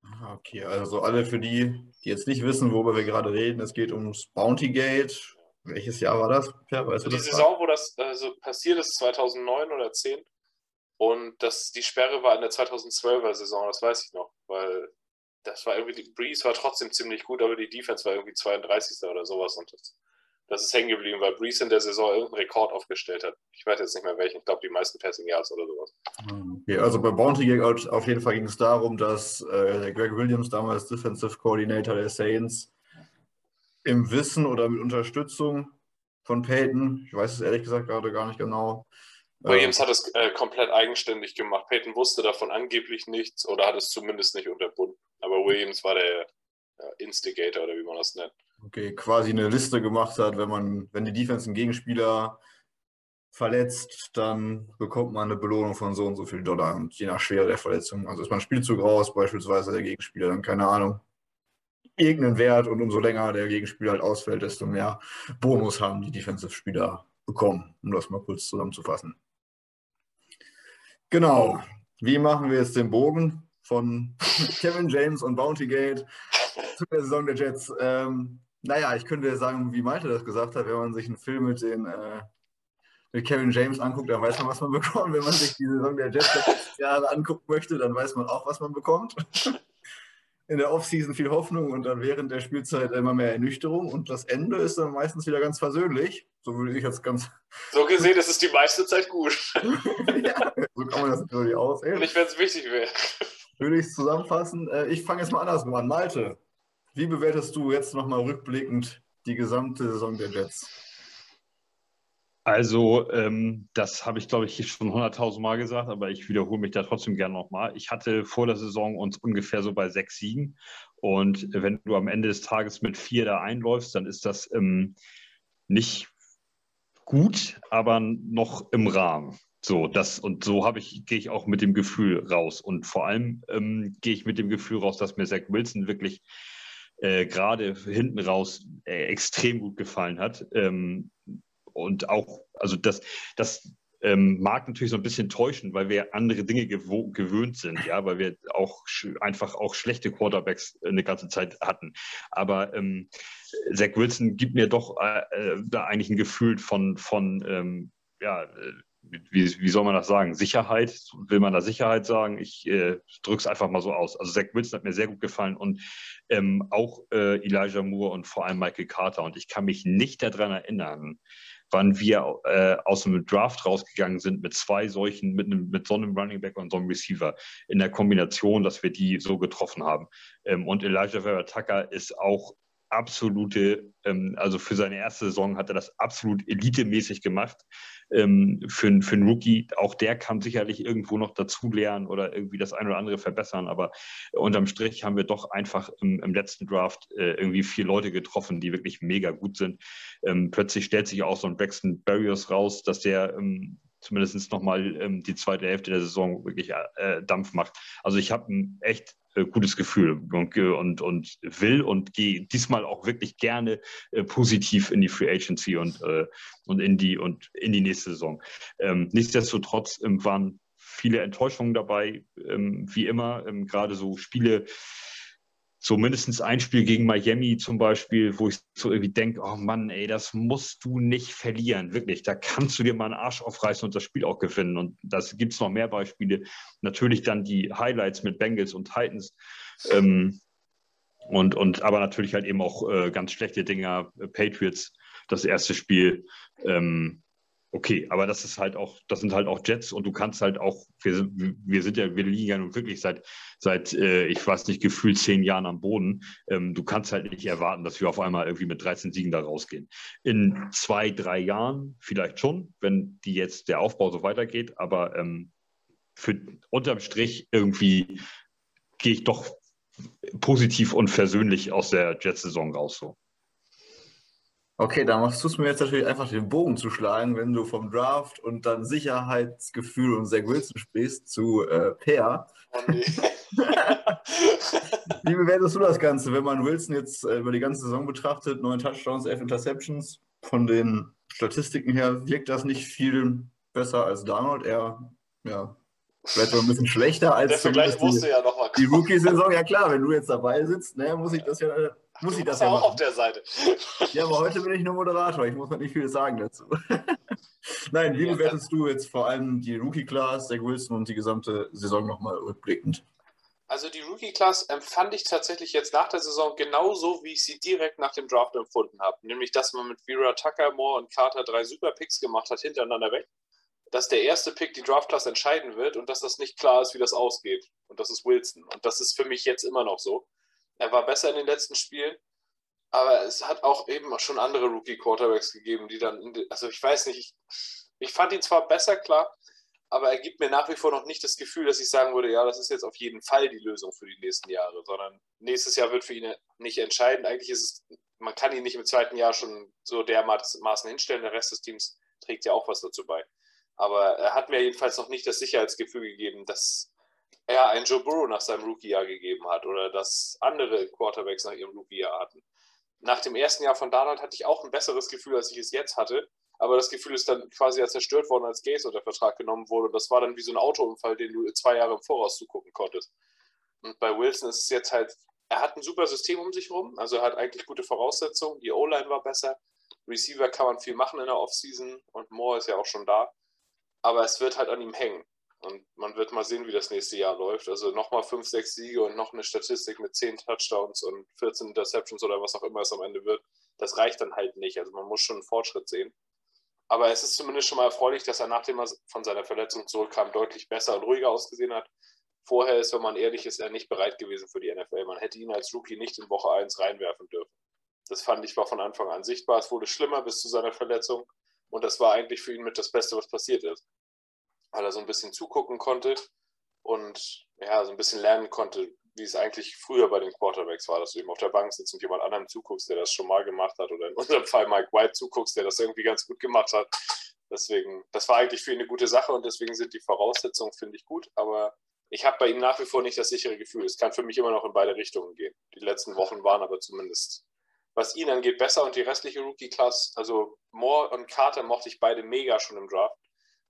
Ah, okay, also alle für die, die jetzt nicht wissen, worüber wir gerade reden, es geht ums Bounty Gate. Welches Jahr war das? Per, weißt also die Saison, war? wo das also passiert ist, 2009 oder 10. Und das, die Sperre war in der 2012er Saison, das weiß ich noch, weil das war irgendwie, die Breeze war trotzdem ziemlich gut, aber die Defense war irgendwie 32. oder sowas und das, das ist hängen geblieben, weil Breeze in der Saison irgendeinen Rekord aufgestellt hat. Ich weiß jetzt nicht mehr welchen, ich glaube die meisten Passing Yards oder sowas. Okay, also bei Bounty auf jeden Fall ging es darum, dass äh, Greg Williams, damals Defensive Coordinator der Saints, im Wissen oder mit Unterstützung von Peyton, ich weiß es ehrlich gesagt gerade gar nicht genau, Williams hat es äh, komplett eigenständig gemacht. Peyton wusste davon angeblich nichts oder hat es zumindest nicht unterbunden. Aber Williams war der äh, Instigator oder wie man das nennt. Okay, quasi eine Liste gemacht hat, wenn man, wenn die Defense einen Gegenspieler verletzt, dann bekommt man eine Belohnung von so und so viel Dollar. Und je nach Schwere der Verletzung. Also ist man Spielzug raus, beispielsweise der Gegenspieler, dann keine Ahnung, irgendeinen Wert und umso länger der Gegenspieler halt ausfällt, desto mehr Bonus haben die Defensive-Spieler bekommen, um das mal kurz zusammenzufassen. Genau. Wie machen wir jetzt den Bogen von Kevin James und Bounty Gate zu der Saison der Jets? Ähm, naja, ich könnte sagen, wie Malte das gesagt hat, wenn man sich einen Film mit den äh, mit Kevin James anguckt, dann weiß man, was man bekommt. Wenn man sich die Saison der Jets der Jahre angucken möchte, dann weiß man auch, was man bekommt in der Offseason viel Hoffnung und dann während der Spielzeit immer mehr Ernüchterung und das Ende ist dann meistens wieder ganz versöhnlich. So würde ich jetzt ganz. So gesehen ist es die meiste Zeit gut. ja, so kann man das natürlich aussehen. Nicht, wenn es wichtig wäre. Würde ich es zusammenfassen. Äh, ich fange jetzt mal andersrum an. Malte, wie bewertest du jetzt nochmal rückblickend die gesamte Saison der Jets? Also, ähm, das habe ich, glaube ich, schon 100.000 Mal gesagt, aber ich wiederhole mich da trotzdem gerne nochmal. Ich hatte vor der Saison uns ungefähr so bei sechs Siegen. Und wenn du am Ende des Tages mit vier da einläufst, dann ist das ähm, nicht gut, aber noch im Rahmen. So, das und so habe ich, gehe ich auch mit dem Gefühl raus. Und vor allem ähm, gehe ich mit dem Gefühl raus, dass mir Zach Wilson wirklich äh, gerade hinten raus äh, extrem gut gefallen hat. Ähm, und auch, also das, das ähm, mag natürlich so ein bisschen täuschen, weil wir andere Dinge gewöhnt sind, ja, weil wir auch einfach auch schlechte Quarterbacks eine ganze Zeit hatten. Aber ähm, Zach Wilson gibt mir doch äh, äh da eigentlich ein Gefühl von, von ähm, ja, äh, wie, wie soll man das sagen? Sicherheit? Will man da Sicherheit sagen? Ich äh, drücke es einfach mal so aus. Also Zach Wilson hat mir sehr gut gefallen und ähm, auch äh, Elijah Moore und vor allem Michael Carter. Und ich kann mich nicht daran erinnern, wann wir äh, aus dem Draft rausgegangen sind mit zwei solchen, mit, einem, mit so einem Running Back und so einem Receiver in der Kombination, dass wir die so getroffen haben. Ähm, und Elijah Vera Tucker ist auch absolute, ähm, also für seine erste Saison hat er das absolut elitemäßig gemacht. Ähm, für, für einen Rookie, auch der kann sicherlich irgendwo noch dazu lernen oder irgendwie das ein oder andere verbessern, aber unterm Strich haben wir doch einfach im, im letzten Draft äh, irgendwie vier Leute getroffen, die wirklich mega gut sind. Ähm, plötzlich stellt sich auch so ein Braxton Barriers raus, dass der ähm, zumindest nochmal ähm, die zweite Hälfte der Saison wirklich äh, Dampf macht. Also ich habe echt äh, gutes Gefühl und, und, und will und gehe diesmal auch wirklich gerne äh, positiv in die Free Agency und, äh, und, in, die, und in die nächste Saison. Ähm, nichtsdestotrotz ähm, waren viele Enttäuschungen dabei, ähm, wie immer, ähm, gerade so Spiele, so mindestens ein Spiel gegen Miami zum Beispiel, wo ich so irgendwie denke, oh Mann, ey, das musst du nicht verlieren, wirklich. Da kannst du dir mal einen Arsch aufreißen und das Spiel auch gewinnen. Und das gibt es noch mehr Beispiele. Natürlich dann die Highlights mit Bengals und Titans. Ähm, und, und aber natürlich halt eben auch äh, ganz schlechte Dinger, Patriots, das erste Spiel. Ähm, okay, aber das ist halt auch, das sind halt auch Jets und du kannst halt auch, wir, wir sind ja, wir liegen ja nun wirklich seit, seit äh, ich weiß nicht, gefühlt zehn Jahren am Boden. Ähm, du kannst halt nicht erwarten, dass wir auf einmal irgendwie mit 13 Siegen da rausgehen. In zwei, drei Jahren vielleicht schon, wenn die jetzt der Aufbau so weitergeht, aber ähm, für unterm Strich irgendwie gehe ich doch positiv und versöhnlich aus der Jets-Saison raus so. Okay, da machst du es mir jetzt natürlich einfach den Bogen zu schlagen, wenn du vom Draft und dann Sicherheitsgefühl und Zach Wilson sprichst zu äh, Peer. Oh nee. Wie bewertest du das Ganze, wenn man Wilson jetzt äh, über die ganze Saison betrachtet? Neun Touchdowns, elf Interceptions. Von den Statistiken her wirkt das nicht viel besser als Donald. Er, ja, vielleicht noch ein bisschen schlechter als Der Vergleich musste ja die Rookie-Saison. Ja klar, wenn du jetzt dabei sitzt, ne, muss ich das ja muss du ich das ja auch machen. auf der Seite. Ja, aber heute bin ich nur Moderator. Ich muss halt nicht viel sagen dazu. Nein, wie bewertest du jetzt vor allem die Rookie-Class, Zach Wilson und die gesamte Saison nochmal rückblickend? Also die Rookie-Class empfand ich tatsächlich jetzt nach der Saison genauso, wie ich sie direkt nach dem Draft empfunden habe. Nämlich, dass man mit Vera Tucker, Moore und Carter drei super Picks gemacht hat, hintereinander weg. Dass der erste Pick die Draft-Class entscheiden wird und dass das nicht klar ist, wie das ausgeht. Und das ist Wilson. Und das ist für mich jetzt immer noch so. Er war besser in den letzten Spielen, aber es hat auch eben schon andere Rookie-Quarterbacks gegeben, die dann, also ich weiß nicht, ich, ich fand ihn zwar besser, klar, aber er gibt mir nach wie vor noch nicht das Gefühl, dass ich sagen würde, ja, das ist jetzt auf jeden Fall die Lösung für die nächsten Jahre, sondern nächstes Jahr wird für ihn nicht entscheidend. Eigentlich ist es, man kann ihn nicht im zweiten Jahr schon so dermaßen hinstellen, der Rest des Teams trägt ja auch was dazu bei. Aber er hat mir jedenfalls noch nicht das Sicherheitsgefühl gegeben, dass er ein Joe Burrow nach seinem Rookie-Jahr gegeben hat oder dass andere Quarterbacks nach ihrem Rookie-Jahr hatten. Nach dem ersten Jahr von Donald hatte ich auch ein besseres Gefühl, als ich es jetzt hatte. Aber das Gefühl ist dann quasi zerstört worden, als Gaze unter Vertrag genommen wurde. Und das war dann wie so ein Autounfall, den du zwei Jahre im Voraus zugucken konntest. Und bei Wilson ist es jetzt halt, er hat ein super System um sich rum. Also er hat eigentlich gute Voraussetzungen. Die O-Line war besser. Receiver kann man viel machen in der Offseason. Und Moore ist ja auch schon da. Aber es wird halt an ihm hängen. Und man wird mal sehen, wie das nächste Jahr läuft. Also nochmal 5, 6 Siege und noch eine Statistik mit 10 Touchdowns und 14 Interceptions oder was auch immer es am Ende wird. Das reicht dann halt nicht. Also man muss schon einen Fortschritt sehen. Aber es ist zumindest schon mal erfreulich, dass er, nachdem er von seiner Verletzung zurückkam, deutlich besser und ruhiger ausgesehen hat. Vorher ist, wenn man ehrlich ist, er nicht bereit gewesen für die NFL. Man hätte ihn als Rookie nicht in Woche 1 reinwerfen dürfen. Das fand ich war von Anfang an sichtbar. Es wurde schlimmer bis zu seiner Verletzung. Und das war eigentlich für ihn mit das Beste, was passiert ist weil er so ein bisschen zugucken konnte und ja, so ein bisschen lernen konnte, wie es eigentlich früher bei den Quarterbacks war, dass du eben auf der Bank sitzt und jemand anderem zuguckst, der das schon mal gemacht hat oder in unserem Fall Mike White zuguckst, der das irgendwie ganz gut gemacht hat. Deswegen, das war eigentlich für ihn eine gute Sache und deswegen sind die Voraussetzungen, finde ich, gut. Aber ich habe bei ihm nach wie vor nicht das sichere Gefühl. Es kann für mich immer noch in beide Richtungen gehen. Die letzten Wochen waren aber zumindest, was ihn angeht, besser und die restliche Rookie-Class, also Moore und Carter mochte ich beide mega schon im Draft.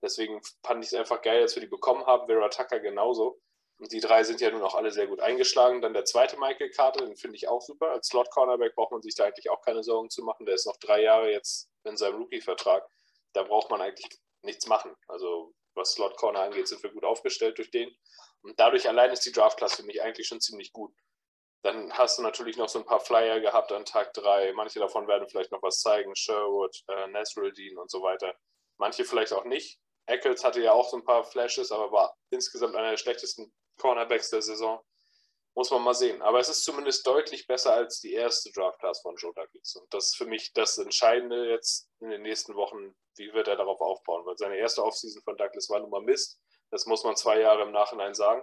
Deswegen fand ich es einfach geil, dass wir die bekommen haben. Vera Tucker genauso. Und die drei sind ja nun auch alle sehr gut eingeschlagen. Dann der zweite Michael Carter, den finde ich auch super. Als Slot-Cornerback braucht man sich da eigentlich auch keine Sorgen zu machen. Der ist noch drei Jahre jetzt in seinem Rookie-Vertrag. Da braucht man eigentlich nichts machen. Also was Slot-Corner angeht, sind wir gut aufgestellt durch den. Und dadurch allein ist die Draft-Class für mich eigentlich schon ziemlich gut. Dann hast du natürlich noch so ein paar Flyer gehabt an Tag 3. Manche davon werden vielleicht noch was zeigen. Sherwood, äh, Nasruddin und so weiter. Manche vielleicht auch nicht. Eccles hatte ja auch so ein paar Flashes, aber war insgesamt einer der schlechtesten Cornerbacks der Saison. Muss man mal sehen. Aber es ist zumindest deutlich besser als die erste Draft-Class von Joe Douglas. Und das ist für mich das Entscheidende jetzt in den nächsten Wochen. Wie wird er darauf aufbauen? Weil seine erste Offseason von Douglas war nun mal Mist. Das muss man zwei Jahre im Nachhinein sagen.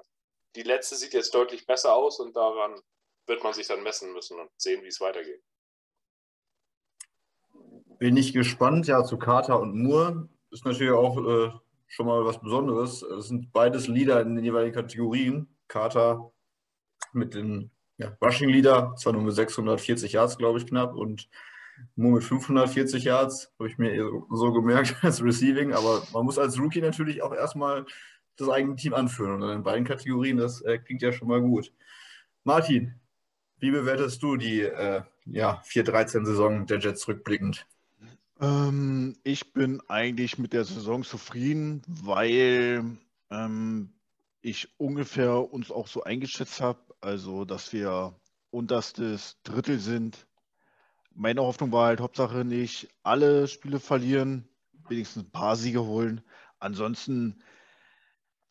Die letzte sieht jetzt deutlich besser aus und daran wird man sich dann messen müssen und sehen, wie es weitergeht. Bin ich gespannt, ja, zu Carter und Moore ist natürlich auch äh, schon mal was Besonderes. Es sind beides Leader in den jeweiligen Kategorien. Carter mit den ja, Rushing Leader, zwar nur mit 640 Yards, glaube ich, knapp, und Moore mit 540 Yards, habe ich mir so gemerkt als Receiving. Aber man muss als Rookie natürlich auch erstmal das eigene Team anführen. Und in beiden Kategorien, das äh, klingt ja schon mal gut. Martin, wie bewertest du die äh, ja, 4-13-Saison der Jets rückblickend? Ähm, ich bin eigentlich mit der Saison zufrieden, weil ähm, ich ungefähr uns auch so eingeschätzt habe, also dass wir unterstes Drittel sind. Meine Hoffnung war halt Hauptsache nicht alle Spiele verlieren, wenigstens ein paar Siege holen. Ansonsten,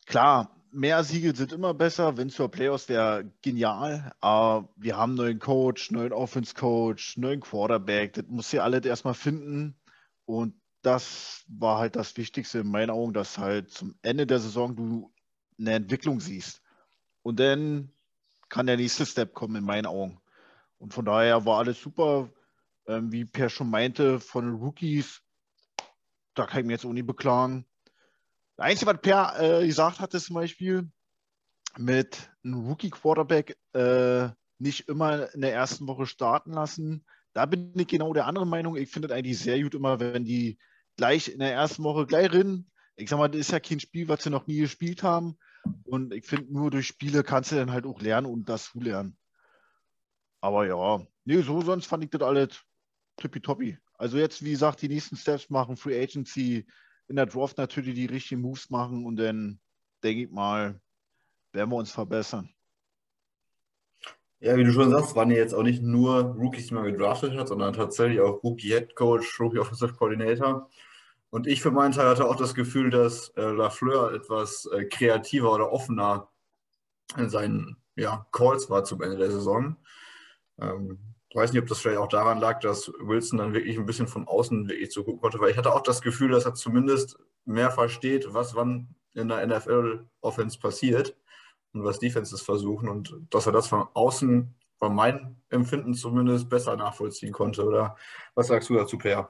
klar, mehr Siege sind immer besser. Wenn es zur Playoffs wäre, genial. Aber wir haben neuen Coach, neuen Offense-Coach, neuen Quarterback. Das muss sie alle erstmal finden. Und das war halt das Wichtigste in meinen Augen, dass halt zum Ende der Saison du eine Entwicklung siehst. Und dann kann der nächste Step kommen in meinen Augen. Und von daher war alles super. Ähm, wie Per schon meinte, von Rookies, da kann ich mir jetzt auch nicht beklagen. Das Einzige, was Per äh, gesagt hat, ist zum Beispiel mit einem Rookie-Quarterback äh, nicht immer in der ersten Woche starten lassen. Da bin ich genau der anderen Meinung. Ich finde es eigentlich sehr gut immer, wenn die gleich in der ersten Woche gleich rennen. Ich sag mal, das ist ja kein Spiel, was sie noch nie gespielt haben. Und ich finde, nur durch Spiele kannst du dann halt auch lernen und das lernen. Aber ja, nee, so sonst fand ich das alles tippitoppi. Also jetzt, wie gesagt, die nächsten Steps machen, Free Agency, in der Draft natürlich die richtigen Moves machen und dann denke ich mal, werden wir uns verbessern. Ja, wie du schon sagst, waren ja jetzt auch nicht nur Rookies, die man gedraftet hat, sondern tatsächlich auch Rookie Head Coach, Rookie Offensive Coordinator. Und ich für meinen Teil hatte auch das Gefühl, dass äh, Lafleur etwas äh, kreativer oder offener in seinen ja, Calls war zum Ende der Saison. Ähm, ich weiß nicht, ob das vielleicht auch daran lag, dass Wilson dann wirklich ein bisschen von außen wirklich zugucken konnte, weil ich hatte auch das Gefühl, dass er zumindest mehr versteht, was wann in der NFL-Offense passiert und was Defenses versuchen und dass er das von außen, von meinem Empfinden zumindest, besser nachvollziehen konnte. Oder was sagst du dazu, Per?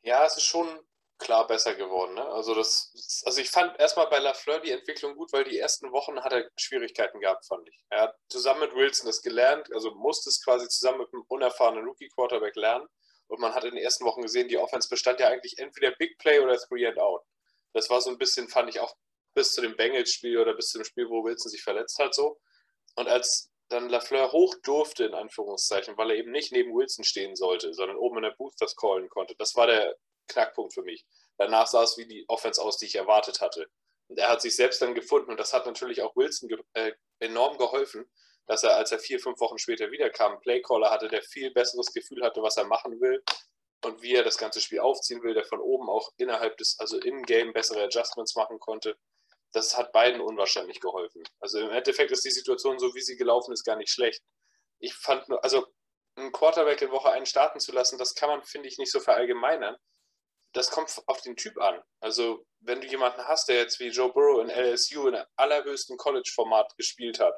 Ja, es ist schon klar besser geworden. Ne? Also, das, also ich fand erstmal bei Lafleur die Entwicklung gut, weil die ersten Wochen hat er Schwierigkeiten gehabt, fand ich. Er hat zusammen mit Wilson das gelernt, also musste es quasi zusammen mit einem unerfahrenen Rookie-Quarterback lernen. Und man hat in den ersten Wochen gesehen, die Offense bestand ja eigentlich entweder Big Play oder Three and Out. Das war so ein bisschen, fand ich auch bis zu dem Bengals-Spiel oder bis zu dem Spiel, wo Wilson sich verletzt hat, so. Und als dann Lafleur hoch durfte, in Anführungszeichen, weil er eben nicht neben Wilson stehen sollte, sondern oben in der Booth das callen konnte, das war der Knackpunkt für mich. Danach sah es wie die Offense aus, die ich erwartet hatte. Und er hat sich selbst dann gefunden und das hat natürlich auch Wilson ge äh, enorm geholfen, dass er, als er vier, fünf Wochen später wiederkam, einen Playcaller hatte, der viel besseres Gefühl hatte, was er machen will und wie er das ganze Spiel aufziehen will, der von oben auch innerhalb des, also im Game bessere Adjustments machen konnte. Das hat beiden unwahrscheinlich geholfen. Also im Endeffekt ist die Situation so, wie sie gelaufen ist, gar nicht schlecht. Ich fand nur, also einen Quarterback in Woche 1 starten zu lassen, das kann man, finde ich, nicht so verallgemeinern das kommt auf den Typ an. Also, wenn du jemanden hast, der jetzt wie Joe Burrow in LSU in allerhöchsten College-Format gespielt hat,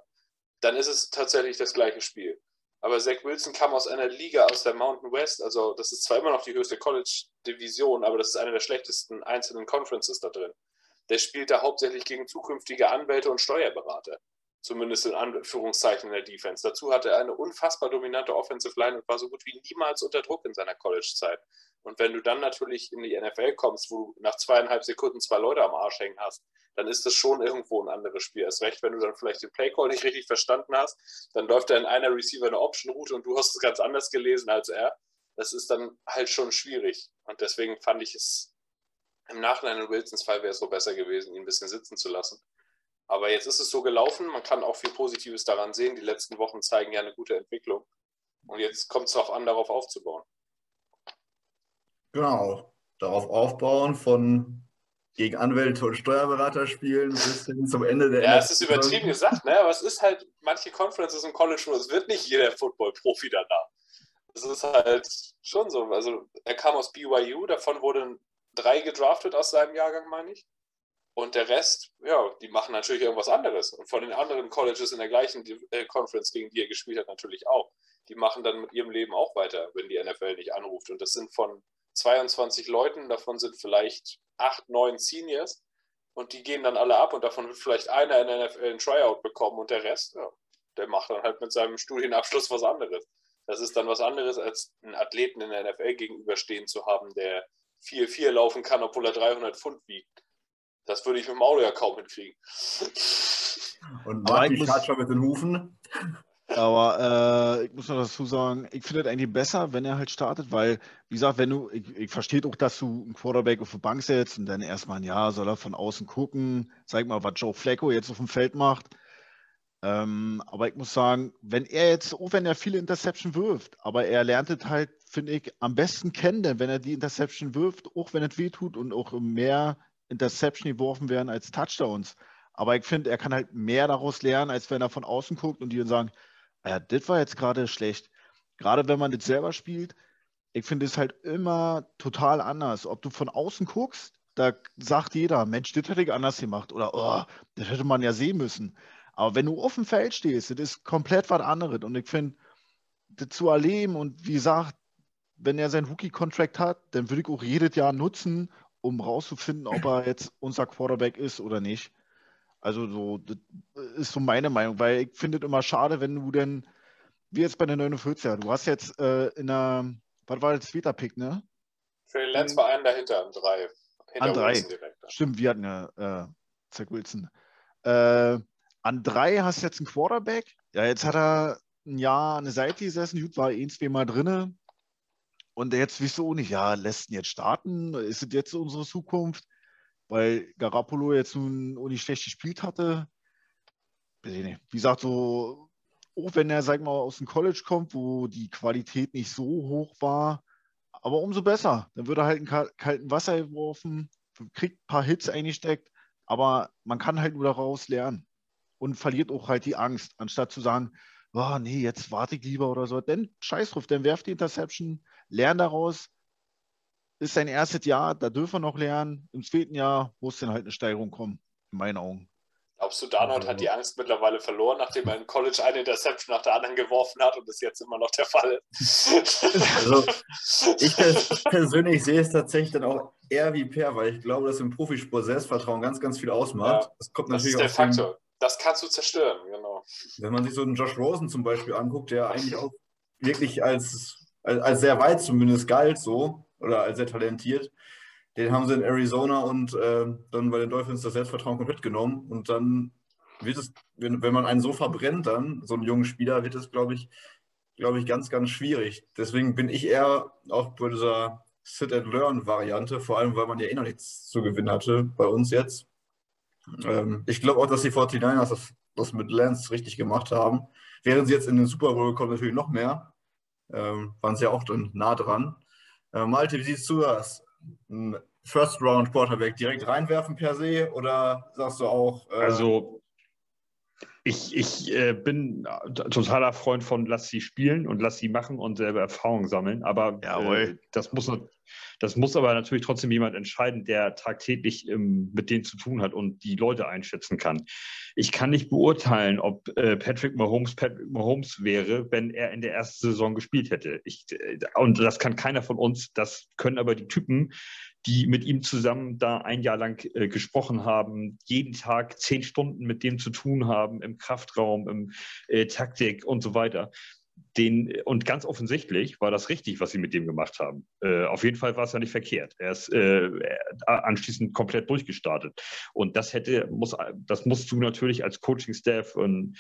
dann ist es tatsächlich das gleiche Spiel. Aber Zach Wilson kam aus einer Liga aus der Mountain West, also das ist zwar immer noch die höchste College-Division, aber das ist eine der schlechtesten einzelnen Conferences da drin. Der spielt da hauptsächlich gegen zukünftige Anwälte und Steuerberater zumindest in Anführungszeichen in der Defense. Dazu hatte er eine unfassbar dominante Offensive Line und war so gut wie niemals unter Druck in seiner College-Zeit. Und wenn du dann natürlich in die NFL kommst, wo du nach zweieinhalb Sekunden zwei Leute am Arsch hängen hast, dann ist das schon irgendwo ein anderes Spiel. Erst recht, wenn du dann vielleicht den Playcall nicht richtig verstanden hast, dann läuft da in einer Receiver eine Option-Route und du hast es ganz anders gelesen als er. Das ist dann halt schon schwierig. Und deswegen fand ich es im Nachhinein in Wilsons Fall wäre es so besser gewesen, ihn ein bisschen sitzen zu lassen. Aber jetzt ist es so gelaufen, man kann auch viel Positives daran sehen. Die letzten Wochen zeigen ja eine gute Entwicklung. Und jetzt kommt es darauf an, darauf aufzubauen. Genau, darauf aufbauen von gegen Anwälte und Steuerberater spielen bis hin zum Ende der Ja, es ist übertrieben gesagt, ne? aber es ist halt manche Conferences im College nur, es wird nicht jeder Football-Profi danach. Es ist halt schon so. Also er kam aus BYU, davon wurden drei gedraftet aus seinem Jahrgang, meine ich. Und der Rest, ja, die machen natürlich irgendwas anderes. Und von den anderen Colleges in der gleichen äh, Conference, gegen die er gespielt hat, natürlich auch. Die machen dann mit ihrem Leben auch weiter, wenn die NFL nicht anruft. Und das sind von 22 Leuten, davon sind vielleicht 8, 9 Seniors. Und die gehen dann alle ab und davon wird vielleicht einer in der NFL ein Tryout bekommen und der Rest, ja, der macht dann halt mit seinem Studienabschluss was anderes. Das ist dann was anderes, als einen Athleten in der NFL gegenüberstehen zu haben, der 4-4 laufen kann, obwohl er 300 Pfund wiegt. Das würde ich mit dem Auto ja kaum hinkriegen. Und mag die Charger mit den Hufen. Aber äh, ich muss noch dazu sagen, ich finde es eigentlich besser, wenn er halt startet, weil, wie gesagt, wenn du, ich, ich verstehe auch, dass du einen Quarterback auf die Bank setzt und dann erstmal ein Jahr soll er von außen gucken, zeig mal, was Joe Flacco jetzt auf dem Feld macht. Ähm, aber ich muss sagen, wenn er jetzt, auch wenn er viele Interception wirft, aber er lernt es halt, finde ich, am besten kennen, wenn er die Interception wirft, auch wenn es weh tut und auch mehr Interception geworfen werden als Touchdowns. Aber ich finde, er kann halt mehr daraus lernen, als wenn er von außen guckt und die dann sagen, ja, das war jetzt gerade schlecht. Gerade wenn man das selber spielt, ich finde es halt immer total anders. Ob du von außen guckst, da sagt jeder, Mensch, das hätte ich anders gemacht oder oh, das hätte man ja sehen müssen. Aber wenn du auf dem Feld stehst, das ist komplett was anderes. Und ich finde, das zu erleben und wie gesagt, wenn er seinen Rookie-Contract hat, dann würde ich auch jedes Jahr nutzen, um rauszufinden, ob er jetzt unser Quarterback ist oder nicht. Also so, das ist so meine Meinung, weil ich finde es immer schade, wenn du denn, wie jetzt bei der 49er, du hast jetzt äh, in der, was war das zweiter Pick, ne? Für den Lenz war einen dahinter, an drei. Hinter an drei. Stimmt, wir hatten ja äh, Zach Wilson. Äh, an drei hast du jetzt einen Quarterback. Ja, jetzt hat er ein Jahr an der Seite gesessen, gut, war ein, zwei Mal drinne. Und jetzt wieso nicht, ja, lässt ihn jetzt starten? Ist es jetzt unsere Zukunft? Weil Garapolo jetzt nun nicht schlecht gespielt hatte. Wie gesagt, so, auch wenn er, sag mal, aus dem College kommt, wo die Qualität nicht so hoch war, aber umso besser. Dann wird er halt in kalten Wasser geworfen, kriegt ein paar Hits eingesteckt, aber man kann halt nur daraus lernen und verliert auch halt die Angst, anstatt zu sagen, oh, nee, jetzt warte ich lieber oder so. Denn scheiß drauf, dann werft die Interception, lern daraus. Ist sein erstes Jahr, da dürfen wir noch lernen. Im zweiten Jahr muss dann halt eine Steigerung kommen, in meinen Augen. Glaubst du, Darnold hat die Angst mittlerweile verloren, nachdem er in College eine Interception nach der anderen geworfen hat und das jetzt immer noch der Fall Also, ich persönlich sehe es tatsächlich dann auch eher wie Per, weil ich glaube, dass im Profisport Selbstvertrauen ganz, ganz viel ausmacht. Ja, das kommt natürlich das ist der Faktor. Das kannst du zerstören, genau. Wenn man sich so einen Josh Rosen zum Beispiel anguckt, der eigentlich auch wirklich als, als, sehr weit zumindest galt, so, oder als sehr talentiert, den haben sie in Arizona und äh, dann bei den Dolphins das Selbstvertrauen komplett genommen. Und dann wird es, wenn, wenn man einen so verbrennt, dann, so einen jungen Spieler, wird es, glaube ich, glaube ich, ganz, ganz schwierig. Deswegen bin ich eher auch bei dieser Sit-and-Learn-Variante, vor allem, weil man ja eh noch nichts zu gewinnen hatte bei uns jetzt. Ähm, ich glaube auch, dass die 49ers das, das mit Lance richtig gemacht haben. Wären sie jetzt in den Super Bowl gekommen, natürlich noch mehr. Ähm, waren sie ja auch dann nah dran. Äh, Malte, wie siehst du das? Ein First Round Quarterback direkt reinwerfen per se oder sagst du auch? Äh, also ich, ich äh, bin totaler Freund von lass sie spielen und lass sie machen und selber Erfahrung sammeln. Aber äh, das, muss, das muss aber natürlich trotzdem jemand entscheiden, der tagtäglich ähm, mit denen zu tun hat und die Leute einschätzen kann. Ich kann nicht beurteilen, ob äh, Patrick Mahomes Patrick Mahomes wäre, wenn er in der ersten Saison gespielt hätte. Ich, äh, und das kann keiner von uns. Das können aber die Typen, die mit ihm zusammen da ein Jahr lang äh, gesprochen haben, jeden Tag zehn Stunden mit dem zu tun haben, im Kraftraum, im äh, Taktik und so weiter. Den, und ganz offensichtlich war das richtig, was sie mit dem gemacht haben. Äh, auf jeden Fall war es ja nicht verkehrt. Er ist äh, anschließend komplett durchgestartet. Und das hätte, muss, das musst du natürlich als Coaching-Staff und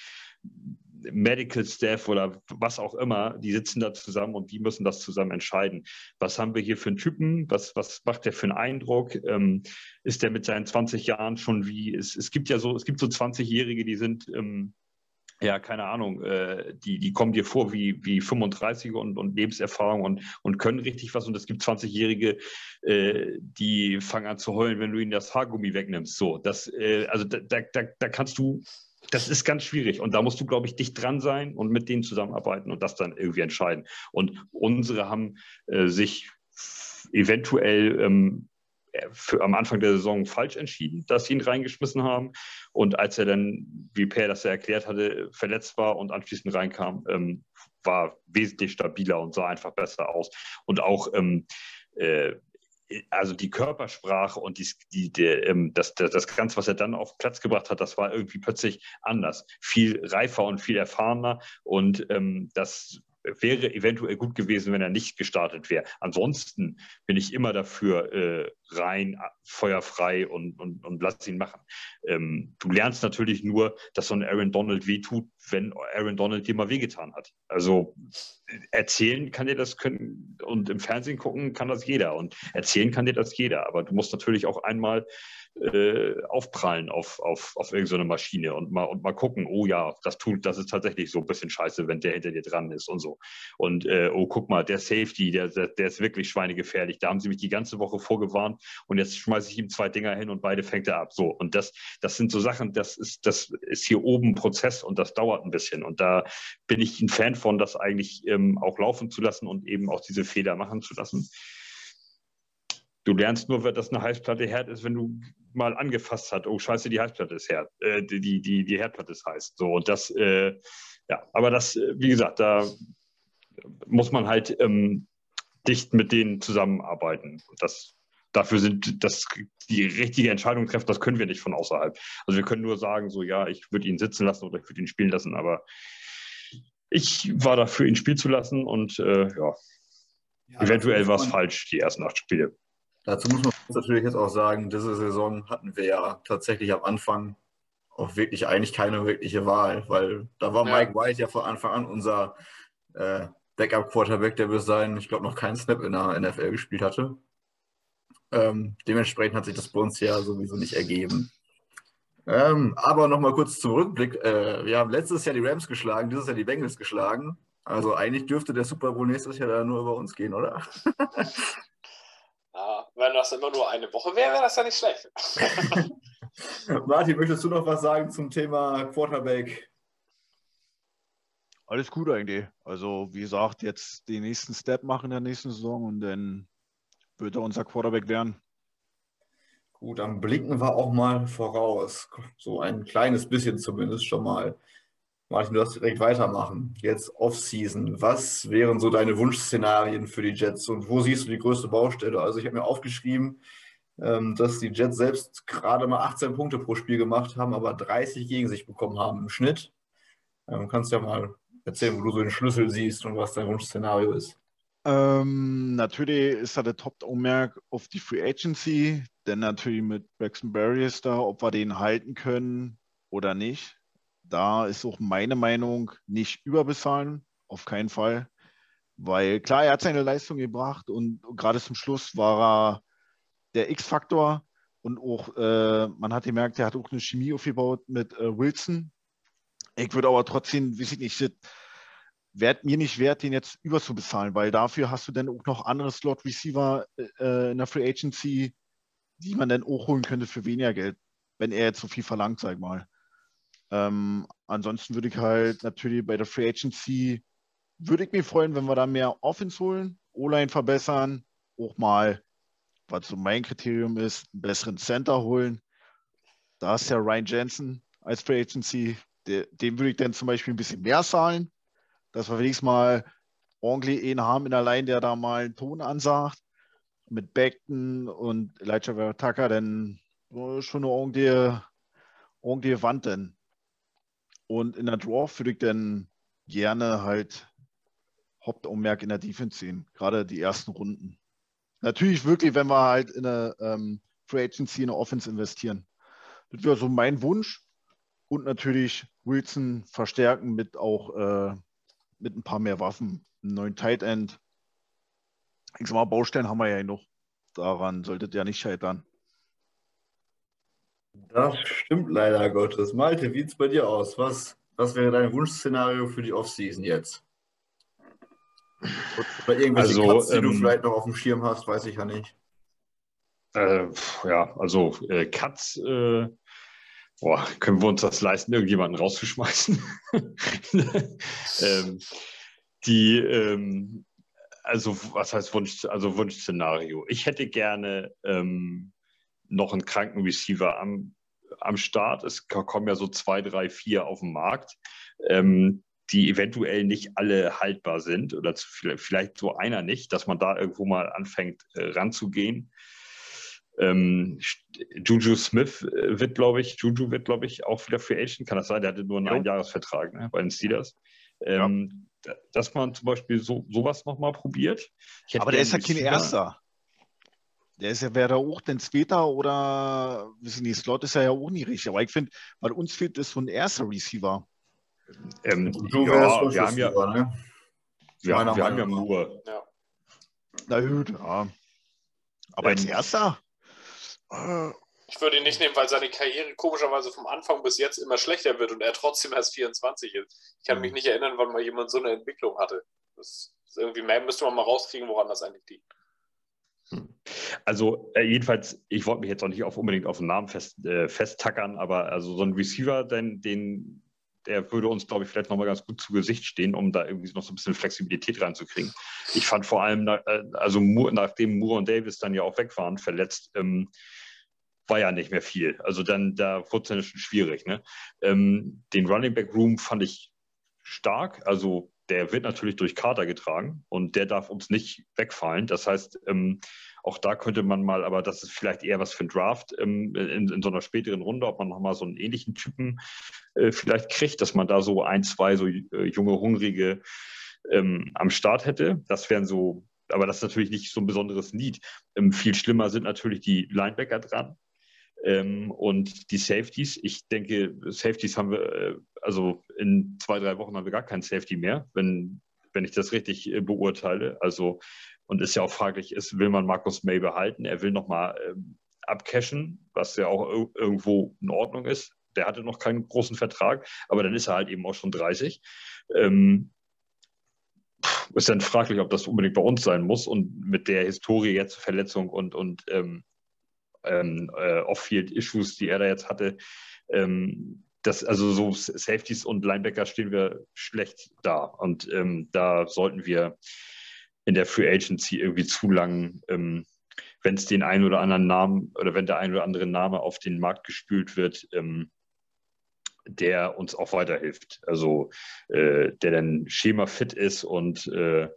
Medical Staff oder was auch immer, die sitzen da zusammen und die müssen das zusammen entscheiden. Was haben wir hier für einen Typen? Was, was macht der für einen Eindruck? Ähm, ist der mit seinen 20 Jahren schon wie, es, es gibt ja so, es gibt so 20-Jährige, die sind, ähm, ja, keine Ahnung, äh, die, die kommen dir vor wie, wie 35 und, und Lebenserfahrung und, und können richtig was. Und es gibt 20-Jährige, äh, die fangen an zu heulen, wenn du ihnen das Haargummi wegnimmst. So, das, äh, also da, da, da kannst du das ist ganz schwierig. Und da musst du, glaube ich, dicht dran sein und mit denen zusammenarbeiten und das dann irgendwie entscheiden. Und unsere haben äh, sich eventuell ähm, für, am Anfang der Saison falsch entschieden, dass sie ihn reingeschmissen haben. Und als er dann, wie Per das ja erklärt hatte, verletzt war und anschließend reinkam, ähm, war wesentlich stabiler und sah einfach besser aus. Und auch ähm, äh, also die Körpersprache und die, die, der, ähm, das, das, das Ganze, was er dann auf Platz gebracht hat, das war irgendwie plötzlich anders. Viel reifer und viel erfahrener. Und ähm, das wäre eventuell gut gewesen, wenn er nicht gestartet wäre. Ansonsten bin ich immer dafür äh, rein, feuerfrei und, und, und lass ihn machen. Ähm, du lernst natürlich nur, dass so ein Aaron Donald wehtut, wenn Aaron Donald dir mal wehgetan hat. Also erzählen kann dir das können und im Fernsehen gucken kann das jeder und erzählen kann dir das jeder. Aber du musst natürlich auch einmal äh, aufprallen auf, auf, auf irgendeine so Maschine und mal, und mal gucken, oh ja, das tut, das ist tatsächlich so ein bisschen scheiße, wenn der hinter dir dran ist und so. Und äh, oh, guck mal, der Safety, der, der, der ist wirklich schweinegefährlich. Da haben sie mich die ganze Woche vorgewarnt und jetzt schmeiße ich ihm zwei Dinger hin und beide fängt er ab. So. Und das, das sind so Sachen, das ist, das ist hier oben Prozess und das dauert ein bisschen. Und da bin ich ein Fan von, das eigentlich ähm, auch laufen zu lassen und eben auch diese Fehler machen zu lassen. Du lernst nur, dass eine Heißplatte hart ist, wenn du mal angefasst hast, oh scheiße, die Heißplatte ist hart, äh, die, die, die Herdplatte ist heiß. So, und das, äh, ja, aber das, äh, wie gesagt, da muss man halt ähm, dicht mit denen zusammenarbeiten. Das, dafür sind das die richtige Entscheidung treffen, das können wir nicht von außerhalb. Also wir können nur sagen, so ja, ich würde ihn sitzen lassen oder ich würde ihn spielen lassen, aber ich war dafür, ihn spielen zu lassen und äh, ja, ja, eventuell war es falsch, die ersten acht Spiele. Dazu muss man natürlich jetzt auch sagen, diese Saison hatten wir ja tatsächlich am Anfang auch wirklich eigentlich keine wirkliche Wahl, weil da war ja. Mike White ja von Anfang an unser äh, Backup-Quarterback, der bis dahin, ich glaube, noch keinen Snap in der NFL gespielt hatte. Ähm, dementsprechend hat sich das bei uns ja sowieso nicht ergeben. Ähm, aber nochmal kurz zum Rückblick. Äh, wir haben letztes Jahr die Rams geschlagen, dieses Jahr die Bengals geschlagen. Also eigentlich dürfte der Super Bowl nächstes Jahr da nur über uns gehen, oder? Ja, wenn das immer nur eine Woche wäre, wäre das ja nicht schlecht. Martin, möchtest du noch was sagen zum Thema Quarterback? Alles gut eigentlich. Also, wie gesagt, jetzt den nächsten Step machen in der nächsten Saison und dann wird er unser Quarterback werden. Gut, dann blicken wir auch mal voraus. So ein kleines bisschen zumindest schon mal. Martin, du darfst direkt weitermachen. Jetzt Off-Season. Was wären so deine Wunschszenarien für die Jets und wo siehst du die größte Baustelle? Also ich habe mir aufgeschrieben, ähm, dass die Jets selbst gerade mal 18 Punkte pro Spiel gemacht haben, aber 30 gegen sich bekommen haben im Schnitt. Du ähm, kannst ja mal erzählen, wo du so den Schlüssel siehst und was dein Wunschszenario ist. Ähm, natürlich ist da der Top-Augenmerk auf die Free Agency, denn natürlich mit Braxton Barriers da, ob wir den halten können oder nicht da ist auch meine Meinung nicht überbezahlen, auf keinen Fall. Weil klar, er hat seine Leistung gebracht und gerade zum Schluss war er der X-Faktor und auch, äh, man hat gemerkt, er hat auch eine Chemie aufgebaut mit äh, Wilson. Ich würde aber trotzdem, weiß ich nicht, wäre mir nicht wert, den jetzt überzubezahlen, weil dafür hast du dann auch noch andere Slot-Receiver äh, in der Free Agency, die man dann auch holen könnte für weniger Geld, wenn er jetzt so viel verlangt, sag mal. Ähm, ansonsten würde ich halt natürlich bei der Free Agency, würde ich mich freuen, wenn wir da mehr Offense holen, O-Line verbessern, auch mal, was so mein Kriterium ist, einen besseren Center holen. Da ist ja Ryan Jensen als Free Agency, dem würde ich dann zum Beispiel ein bisschen mehr zahlen, dass wir wenigstens mal ordentlich einen haben in der Line, der da mal einen Ton ansagt. Mit Beckton und Elijah Tucker, dann schon eine ordentliche, ordentliche Wand denn. Und in der Draw würde ich dann gerne halt Hauptaugenmerk in der Defense sehen, gerade die ersten Runden. Natürlich wirklich, wenn wir halt in eine ähm, Free Agency, in eine Offense investieren. Das wäre so mein Wunsch. Und natürlich Wilson verstärken mit auch äh, mit ein paar mehr Waffen. Einen neuen Tight End. Ich sag mal, Baustellen haben wir ja noch. Daran solltet ihr nicht scheitern. Das stimmt leider Gottes. Malte, wie sieht es bei dir aus? Was, was wäre dein Wunschszenario für die Offseason jetzt? Oder irgendwelche Also, Cuts, die du ähm, vielleicht noch auf dem Schirm hast, weiß ich ja nicht. Äh, ja, also äh, Cuts, äh, boah, können wir uns das leisten, irgendjemanden rauszuschmeißen? ähm, die, ähm, also was heißt Wunsch, also Wunschszenario? Ich hätte gerne ähm, noch einen kranken Receiver am, am Start. Es kommen ja so zwei, drei, vier auf den Markt, ähm, die eventuell nicht alle haltbar sind oder zu, vielleicht so einer nicht, dass man da irgendwo mal anfängt äh, ranzugehen. Ähm, Juju Smith äh, wird, glaube ich, Juju wird, glaube ich, auch wieder Free Agent, kann das sein? Der hatte nur einen Jo. Einjahresvertrag ne, bei den Steelers. Ähm, da- Dass man zum Beispiel so, sowas nochmal probiert. Ich hätte Aber der ist ja kein. Erster. Der ist ja, wäre da auch denn Zweiter oder, wissen die, Slot ist ja, ja auch nicht richtig. Aber ich finde, bei uns fehlt es so ein erster Receiver. Ähm, Du ja, wir haben ja, Receiver, ne? wir, meiner wir haben ja. Moore. Ja. Na gut, ja. Aber als Ähm, erster? Ich würde ihn nicht nehmen, weil seine Karriere komischerweise vom Anfang bis jetzt immer schlechter wird und er trotzdem erst 24 ist. Ich kann mich nicht erinnern, wann mal jemand so eine Entwicklung hatte. Das ist irgendwie mehr müsste man mal rauskriegen, woran das eigentlich liegt. Also äh, jedenfalls, ich wollte mich jetzt auch nicht auf, unbedingt auf den Namen fest, äh, festtackern, aber also so ein Receiver, den, den, der würde uns, glaube ich, vielleicht nochmal ganz gut zu Gesicht stehen, um da irgendwie noch so ein bisschen Flexibilität reinzukriegen. Ich fand vor allem, äh, also nachdem Moore und Davis dann ja auch weg waren, verletzt, ähm, war ja nicht mehr viel. Also dann, da wurde es dann schon schwierig. Ne? Ähm, den Running Back Room fand ich stark. Also der wird natürlich durch Carter getragen und der darf uns nicht wegfallen. Das heißt, ähm, auch da könnte man mal, aber das ist vielleicht eher was für ein Draft ähm, in, in so einer späteren Runde, ob man nochmal so einen ähnlichen Typen äh, vielleicht kriegt, dass man da so ein, zwei so äh, junge, hungrige ähm, am Start hätte. Das wären so, aber das ist natürlich nicht so ein besonderes Need. Ähm, viel schlimmer sind natürlich die Linebacker dran. Ähm, und die Safeties, ich denke, Safeties haben wir, äh, also in zwei, drei Wochen haben wir gar keinen Safety mehr, wenn, wenn ich das richtig äh, beurteile. Also, und ist ja auch fraglich, ist, will man Markus May behalten? Er will nochmal ähm, abcashen, was ja auch ir- irgendwo in Ordnung ist. Der hatte noch keinen großen Vertrag, aber dann ist er halt eben auch schon 30. Ähm, ist dann fraglich, ob das unbedingt bei uns sein muss und mit der Historie jetzt Verletzung und, und ähm, ähm, äh, Off-Field-Issues, die er da jetzt hatte, ähm, das, also so Safeties und Linebacker stehen wir schlecht da. Und ähm, da sollten wir in der Free Agency irgendwie zu lang, ähm, wenn es den einen oder anderen Namen oder wenn der ein oder andere Name auf den Markt gespült wird, ähm, der uns auch weiterhilft. Also äh, der dann Schema fit ist und, äh,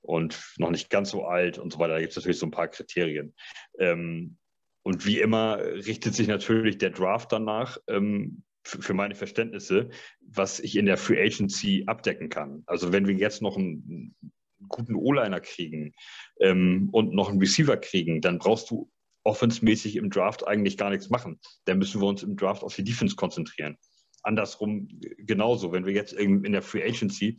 und noch nicht ganz so alt und so weiter. Da gibt es natürlich so ein paar Kriterien. Ähm, und wie immer richtet sich natürlich der Draft danach, ähm, für meine Verständnisse, was ich in der Free Agency abdecken kann. Also wenn wir jetzt noch einen guten O-Liner kriegen ähm, und noch einen Receiver kriegen, dann brauchst du offensmäßig im Draft eigentlich gar nichts machen. Dann müssen wir uns im Draft auf die Defense konzentrieren. Andersrum genauso, wenn wir jetzt in der Free Agency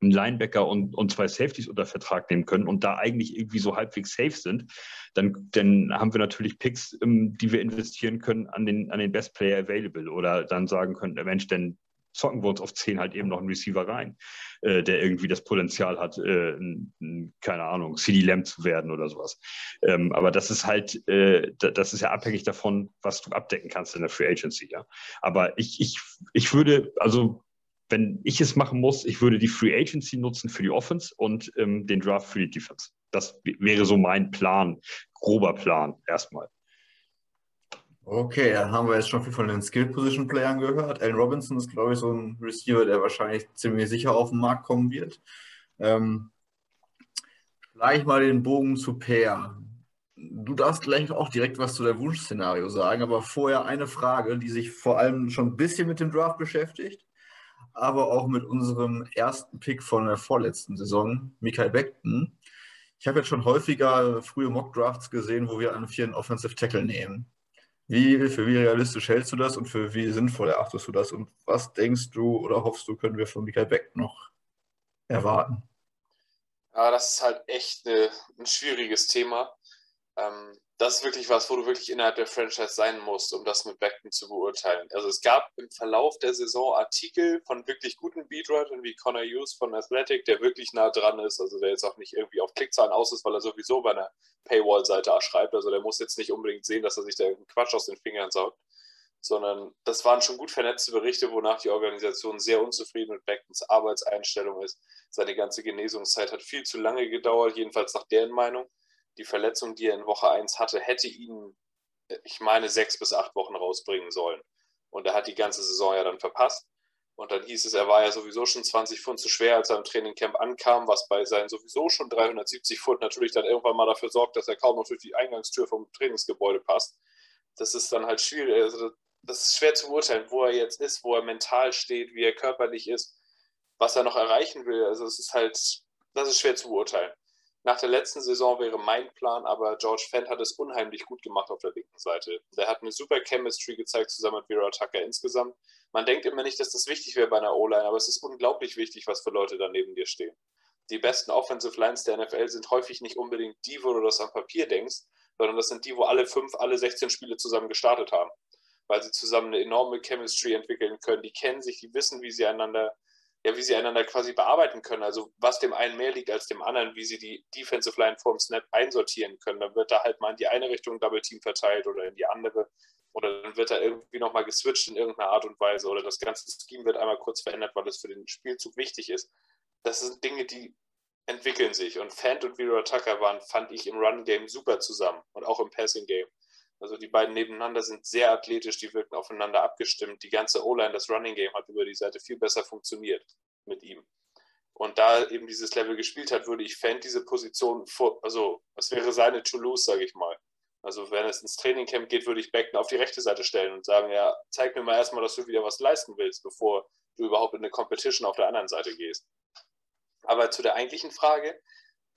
einen Linebacker und, und zwei Safeties unter Vertrag nehmen können und da eigentlich irgendwie so halbwegs safe sind, dann, dann haben wir natürlich Picks, ähm, die wir investieren können an den, an den Best Player Available oder dann sagen können, Mensch, dann zocken wir uns auf 10 halt eben noch einen Receiver rein, äh, der irgendwie das Potenzial hat, äh, n- n- keine Ahnung, CD Lamb zu werden oder sowas. Ähm, aber das ist halt, äh, da- das ist ja abhängig davon, was du abdecken kannst in der Free Agency, ja. Aber ich, ich, ich würde, also wenn ich es machen muss, ich würde die Free Agency nutzen für die Offense und ähm, den Draft für die Defense. Das wäre so mein Plan, grober Plan erstmal. Okay, dann haben wir jetzt schon viel von den Skill-Position-Playern gehört. Allen Robinson ist, glaube ich, so ein Receiver, der wahrscheinlich ziemlich sicher auf den Markt kommen wird. Ähm, gleich mal den Bogen zu Peer. Du darfst gleich auch direkt was zu der Wunschszenario sagen, aber vorher eine Frage, die sich vor allem schon ein bisschen mit dem Draft beschäftigt, aber auch mit unserem ersten Pick von der vorletzten Saison, Mikael Beckton. Ich habe jetzt schon häufiger frühe Mock-Drafts gesehen, wo wir einen Offensive Tackle nehmen. Wie, für wie realistisch hältst du das und für wie sinnvoll erachtest du das? Und was denkst du oder hoffst du, können wir von Michael Beck noch erwarten? Ja, das ist halt echt eine, ein schwieriges Thema. Ähm, das ist wirklich was, wo du wirklich innerhalb der Franchise sein musst, um das mit Beckton zu beurteilen. Also es gab im Verlauf der Saison Artikel von wirklich guten Beatwritern wie Connor Hughes von Athletic, der wirklich nah dran ist, also der jetzt auch nicht irgendwie auf Klickzahlen aus ist, weil er sowieso bei einer Paywall-Seite schreibt. Also der muss jetzt nicht unbedingt sehen, dass er sich da irgendeinen Quatsch aus den Fingern saugt, sondern das waren schon gut vernetzte Berichte, wonach die Organisation sehr unzufrieden mit Becktons Arbeitseinstellung ist. Seine ganze Genesungszeit hat viel zu lange gedauert, jedenfalls nach deren Meinung die Verletzung, die er in Woche 1 hatte, hätte ihn, ich meine, sechs bis acht Wochen rausbringen sollen. Und er hat die ganze Saison ja dann verpasst. Und dann hieß es, er war ja sowieso schon 20 Pfund zu schwer, als er im Trainingcamp ankam, was bei seinen sowieso schon 370 Pfund natürlich dann irgendwann mal dafür sorgt, dass er kaum noch durch die Eingangstür vom Trainingsgebäude passt. Das ist dann halt schwierig. Also das ist schwer zu beurteilen, wo er jetzt ist, wo er mental steht, wie er körperlich ist, was er noch erreichen will. Also es ist halt, das ist schwer zu beurteilen. Nach der letzten Saison wäre mein Plan, aber George Fent hat es unheimlich gut gemacht auf der linken Seite. Der hat eine super Chemistry gezeigt zusammen mit Vera Tucker insgesamt. Man denkt immer nicht, dass das wichtig wäre bei einer O-Line, aber es ist unglaublich wichtig, was für Leute da neben dir stehen. Die besten Offensive Lines der NFL sind häufig nicht unbedingt die, wo du das am Papier denkst, sondern das sind die, wo alle fünf, alle 16 Spiele zusammen gestartet haben. Weil sie zusammen eine enorme Chemistry entwickeln können. Die kennen sich, die wissen, wie sie einander ja, wie sie einander quasi bearbeiten können. Also was dem einen mehr liegt als dem anderen, wie sie die Defensive Line vorm Snap einsortieren können. Dann wird da halt mal in die eine Richtung Double Team verteilt oder in die andere. Oder dann wird da irgendwie nochmal geswitcht in irgendeiner Art und Weise. Oder das ganze Scheme wird einmal kurz verändert, weil es für den Spielzug wichtig ist. Das sind Dinge, die entwickeln sich. Und Fant und Vera Tucker waren, fand ich, im Run-Game super zusammen und auch im Passing-Game. Also die beiden nebeneinander sind sehr athletisch, die wirken aufeinander abgestimmt. Die ganze O-Line, das Running Game hat über die Seite viel besser funktioniert mit ihm. Und da eben dieses Level gespielt hat, würde ich Fan diese Position vor, also es wäre seine To-Lose, sage ich mal. Also wenn es ins Trainingcamp geht, würde ich Beckton auf die rechte Seite stellen und sagen, ja, zeig mir mal erstmal, dass du wieder was leisten willst, bevor du überhaupt in eine Competition auf der anderen Seite gehst. Aber zu der eigentlichen Frage,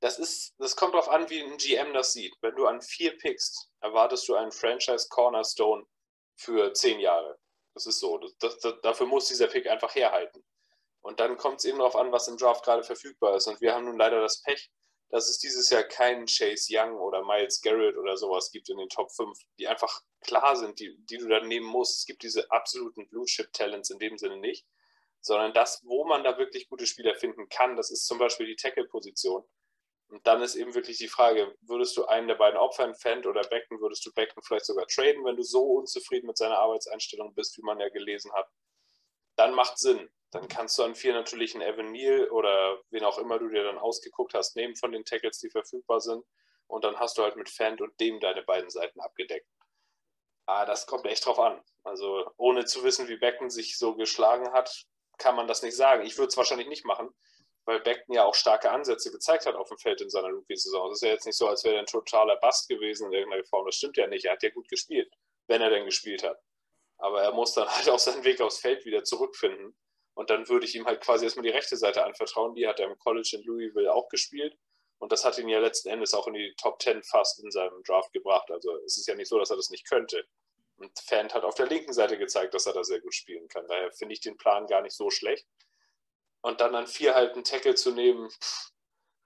das ist, das kommt darauf an, wie ein GM das sieht. Wenn du an vier pickst, erwartest du einen Franchise Cornerstone für zehn Jahre. Das ist so. Das, das, dafür muss dieser Pick einfach herhalten. Und dann kommt es eben darauf an, was im Draft gerade verfügbar ist. Und wir haben nun leider das Pech, dass es dieses Jahr keinen Chase Young oder Miles Garrett oder sowas gibt in den Top 5, die einfach klar sind, die, die du dann nehmen musst. Es gibt diese absoluten Blue-Chip-Talents in dem Sinne nicht, sondern das, wo man da wirklich gute Spieler finden kann, das ist zum Beispiel die Tackle-Position. Und dann ist eben wirklich die Frage, würdest du einen der beiden opfern, Fendt oder Becken, würdest du Becken vielleicht sogar traden, wenn du so unzufrieden mit seiner Arbeitseinstellung bist, wie man ja gelesen hat? Dann macht Sinn. Dann kannst du an vier natürlich einen Evan Neal oder wen auch immer du dir dann ausgeguckt hast, nehmen von den Tackles, die verfügbar sind. Und dann hast du halt mit Fendt und dem deine beiden Seiten abgedeckt. Ah, das kommt echt drauf an. Also ohne zu wissen, wie Becken sich so geschlagen hat, kann man das nicht sagen. Ich würde es wahrscheinlich nicht machen, weil Beckton ja auch starke Ansätze gezeigt hat auf dem Feld in seiner Rookie-Saison. Es ist ja jetzt nicht so, als wäre er ein totaler Bast gewesen in irgendeiner Form. Das stimmt ja nicht. Er hat ja gut gespielt, wenn er denn gespielt hat. Aber er muss dann halt auch seinen Weg aufs Feld wieder zurückfinden. Und dann würde ich ihm halt quasi erstmal die rechte Seite anvertrauen. Die hat er im College in Louisville auch gespielt. Und das hat ihn ja letzten Endes auch in die Top 10 fast in seinem Draft gebracht. Also es ist ja nicht so, dass er das nicht könnte. Und Fant hat auf der linken Seite gezeigt, dass er da sehr gut spielen kann. Daher finde ich den Plan gar nicht so schlecht und dann an vier halt einen Tackle zu nehmen,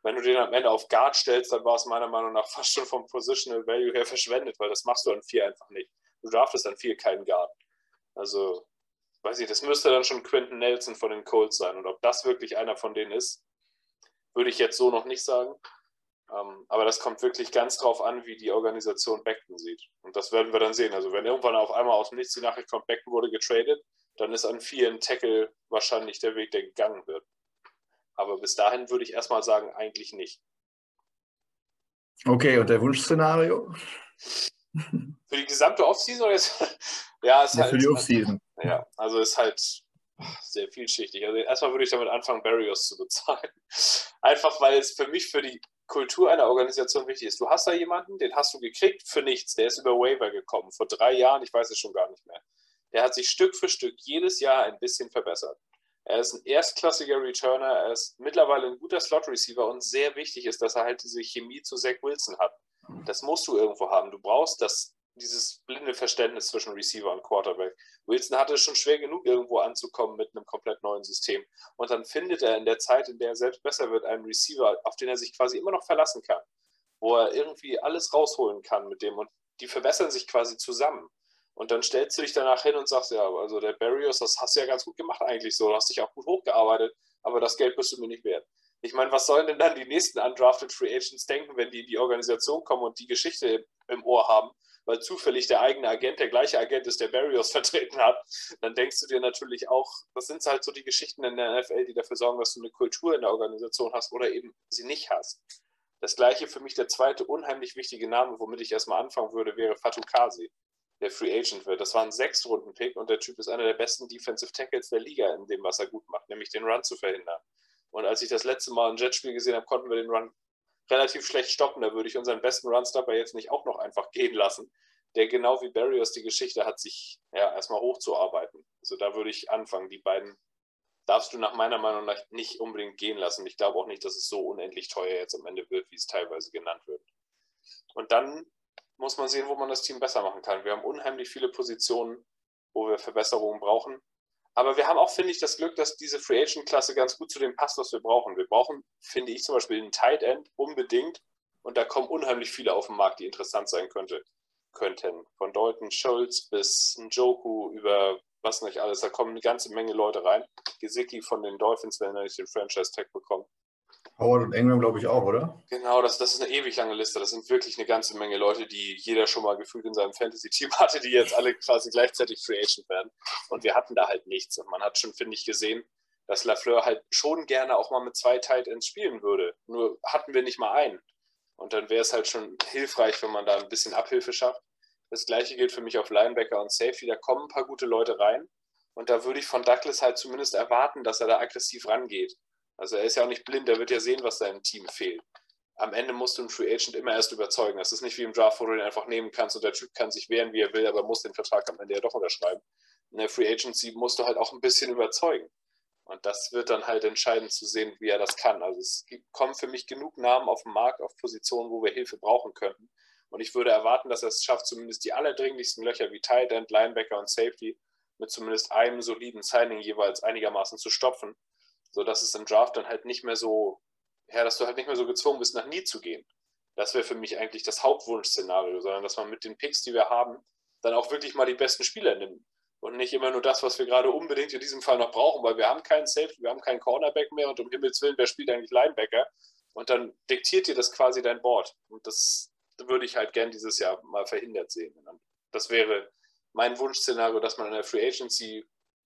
wenn du den am Ende auf Guard stellst, dann war es meiner Meinung nach fast schon vom Positional Value her verschwendet, weil das machst du an vier einfach nicht. Du draftest an vier keinen Guard. Also, weiß ich, das müsste dann schon Quentin Nelson von den Colts sein. Und ob das wirklich einer von denen ist, würde ich jetzt so noch nicht sagen. Ähm, aber das kommt wirklich ganz drauf an, wie die Organisation Beckton sieht. Und das werden wir dann sehen. Also, wenn irgendwann auf einmal aus dem Nichts die Nachricht kommt, Beckton wurde getradet, dann ist an vielen Tackle wahrscheinlich der Weg, der gegangen wird. Aber bis dahin würde ich erstmal sagen, eigentlich nicht. Okay, und der Wunschszenario? Für die gesamte Offseason? Jetzt, ja, ist ja, halt, für die Offseason. Ja, also ist halt sehr vielschichtig. Also erstmal würde ich damit anfangen, Barriers zu bezahlen. Einfach weil es für mich für die Kultur einer Organisation wichtig ist. Du hast da jemanden, den hast du gekriegt für nichts. Der ist über Waiver gekommen. Vor drei Jahren, ich weiß es schon gar nicht mehr. Der hat sich Stück für Stück jedes Jahr ein bisschen verbessert. Er ist ein erstklassiger Returner, er ist mittlerweile ein guter Slot-Receiver und sehr wichtig ist, dass er halt diese Chemie zu Zach Wilson hat. Das musst du irgendwo haben. Du brauchst das dieses blinde Verständnis zwischen Receiver und Quarterback. Wilson hatte es schon schwer genug, irgendwo anzukommen mit einem komplett neuen System. Und dann findet er in der Zeit, in der er selbst besser wird, einen Receiver, auf den er sich quasi immer noch verlassen kann, wo er irgendwie alles rausholen kann mit dem. Und die verbessern sich quasi zusammen. Und dann stellst du dich danach hin und sagst, ja, also der Barrios, das hast du ja ganz gut gemacht eigentlich so, du hast dich auch gut hochgearbeitet, aber das Geld bist du mir nicht wert. Ich meine, was sollen denn dann die nächsten undrafted Free Agents denken, wenn die in die Organisation kommen und die Geschichte im Ohr haben, weil zufällig der eigene Agent der gleiche Agent ist, der Barrios vertreten hat, dann denkst du dir natürlich auch, das sind halt so die Geschichten in der NFL, die dafür sorgen, dass du eine Kultur in der Organisation hast oder eben sie nicht hast. Das gleiche für mich der zweite unheimlich wichtige Name, womit ich erstmal anfangen würde, wäre Fatou Kasi, der Free Agent wird. Das war ein Sechstrunden-Pick und der Typ ist einer der besten Defensive Tackles der Liga in dem, was er gut macht, nämlich den Run zu verhindern. Und als ich das letzte Mal ein Jetspiel gesehen habe, konnten wir den Run relativ schlecht stoppen. Da würde ich unseren besten Runstopper jetzt nicht auch noch einfach gehen lassen, der genau wie Barrios die Geschichte hat, sich ja erstmal hochzuarbeiten. Also da würde ich anfangen. Die beiden darfst du nach meiner Meinung nach nicht unbedingt gehen lassen. Ich glaube auch nicht, dass es so unendlich teuer jetzt am Ende wird, wie es teilweise genannt wird. Und dann muss man sehen, wo man das Team besser machen kann. Wir haben unheimlich viele Positionen, wo wir Verbesserungen brauchen. Aber wir haben auch, finde ich, das Glück, dass diese Free Agent-Klasse ganz gut zu dem passt, was wir brauchen. Wir brauchen, finde ich, zum Beispiel einen Tight End unbedingt. Und da kommen unheimlich viele auf den Markt, die interessant sein könnte, könnten. Von Dalton Schultz bis Njoku über was nicht alles. Da kommen eine ganze Menge Leute rein. Gesicki von den Dolphins, wenn er nicht den Franchise-Tag bekommt. Howard und Ingram, glaube ich, auch, oder? Genau, das, das ist eine ewig lange Liste. Das sind wirklich eine ganze Menge Leute, die jeder schon mal gefühlt in seinem Fantasy-Team hatte, die jetzt alle quasi gleichzeitig Free Agent werden. Und wir hatten da halt nichts. Und man hat schon, finde ich, gesehen, dass Lafleur halt schon gerne auch mal mit zwei Tight Ends spielen würde. Nur hatten wir nicht mal einen. Und dann wäre es halt schon hilfreich, wenn man da ein bisschen Abhilfe schafft. Das gleiche gilt für mich auf Linebacker und Safety. Da kommen ein paar gute Leute rein. Und da würde ich von Douglas halt zumindest erwarten, dass er da aggressiv rangeht. Also er ist ja auch nicht blind, er wird ja sehen, was seinem Team fehlt. Am Ende musst du einen Free Agent immer erst überzeugen. Das ist nicht wie im Draft, wo du den einfach nehmen kannst und der Typ kann sich wehren, wie er will, aber muss den Vertrag am Ende ja doch unterschreiben. In der Free Agency musst du halt auch ein bisschen überzeugen. Und das wird dann halt entscheidend zu sehen, wie er das kann. Also es kommen für mich genug Namen auf den Markt, auf Positionen, wo wir Hilfe brauchen könnten. Und ich würde erwarten, dass er es schafft, zumindest die allerdringlichsten Löcher wie Tight End, Linebacker und Safety mit zumindest einem soliden Signing jeweils einigermaßen zu stopfen so dass es im Draft dann halt nicht mehr so, ja, dass du halt nicht mehr so gezwungen bist, nach nie zu gehen. Das wäre für mich eigentlich das Hauptwunsch-Szenario, sondern dass man mit den Picks, die wir haben, dann auch wirklich mal die besten Spieler nimmt. Und nicht immer nur das, was wir gerade unbedingt in diesem Fall noch brauchen, weil wir haben keinen Safety, wir haben keinen Cornerback mehr und um Himmels Willen, wer spielt eigentlich Linebacker? Und dann diktiert dir das quasi dein Board. Und das würde ich halt gern dieses Jahr mal verhindert sehen. Das wäre mein Wunschszenario, dass man in der Free Agency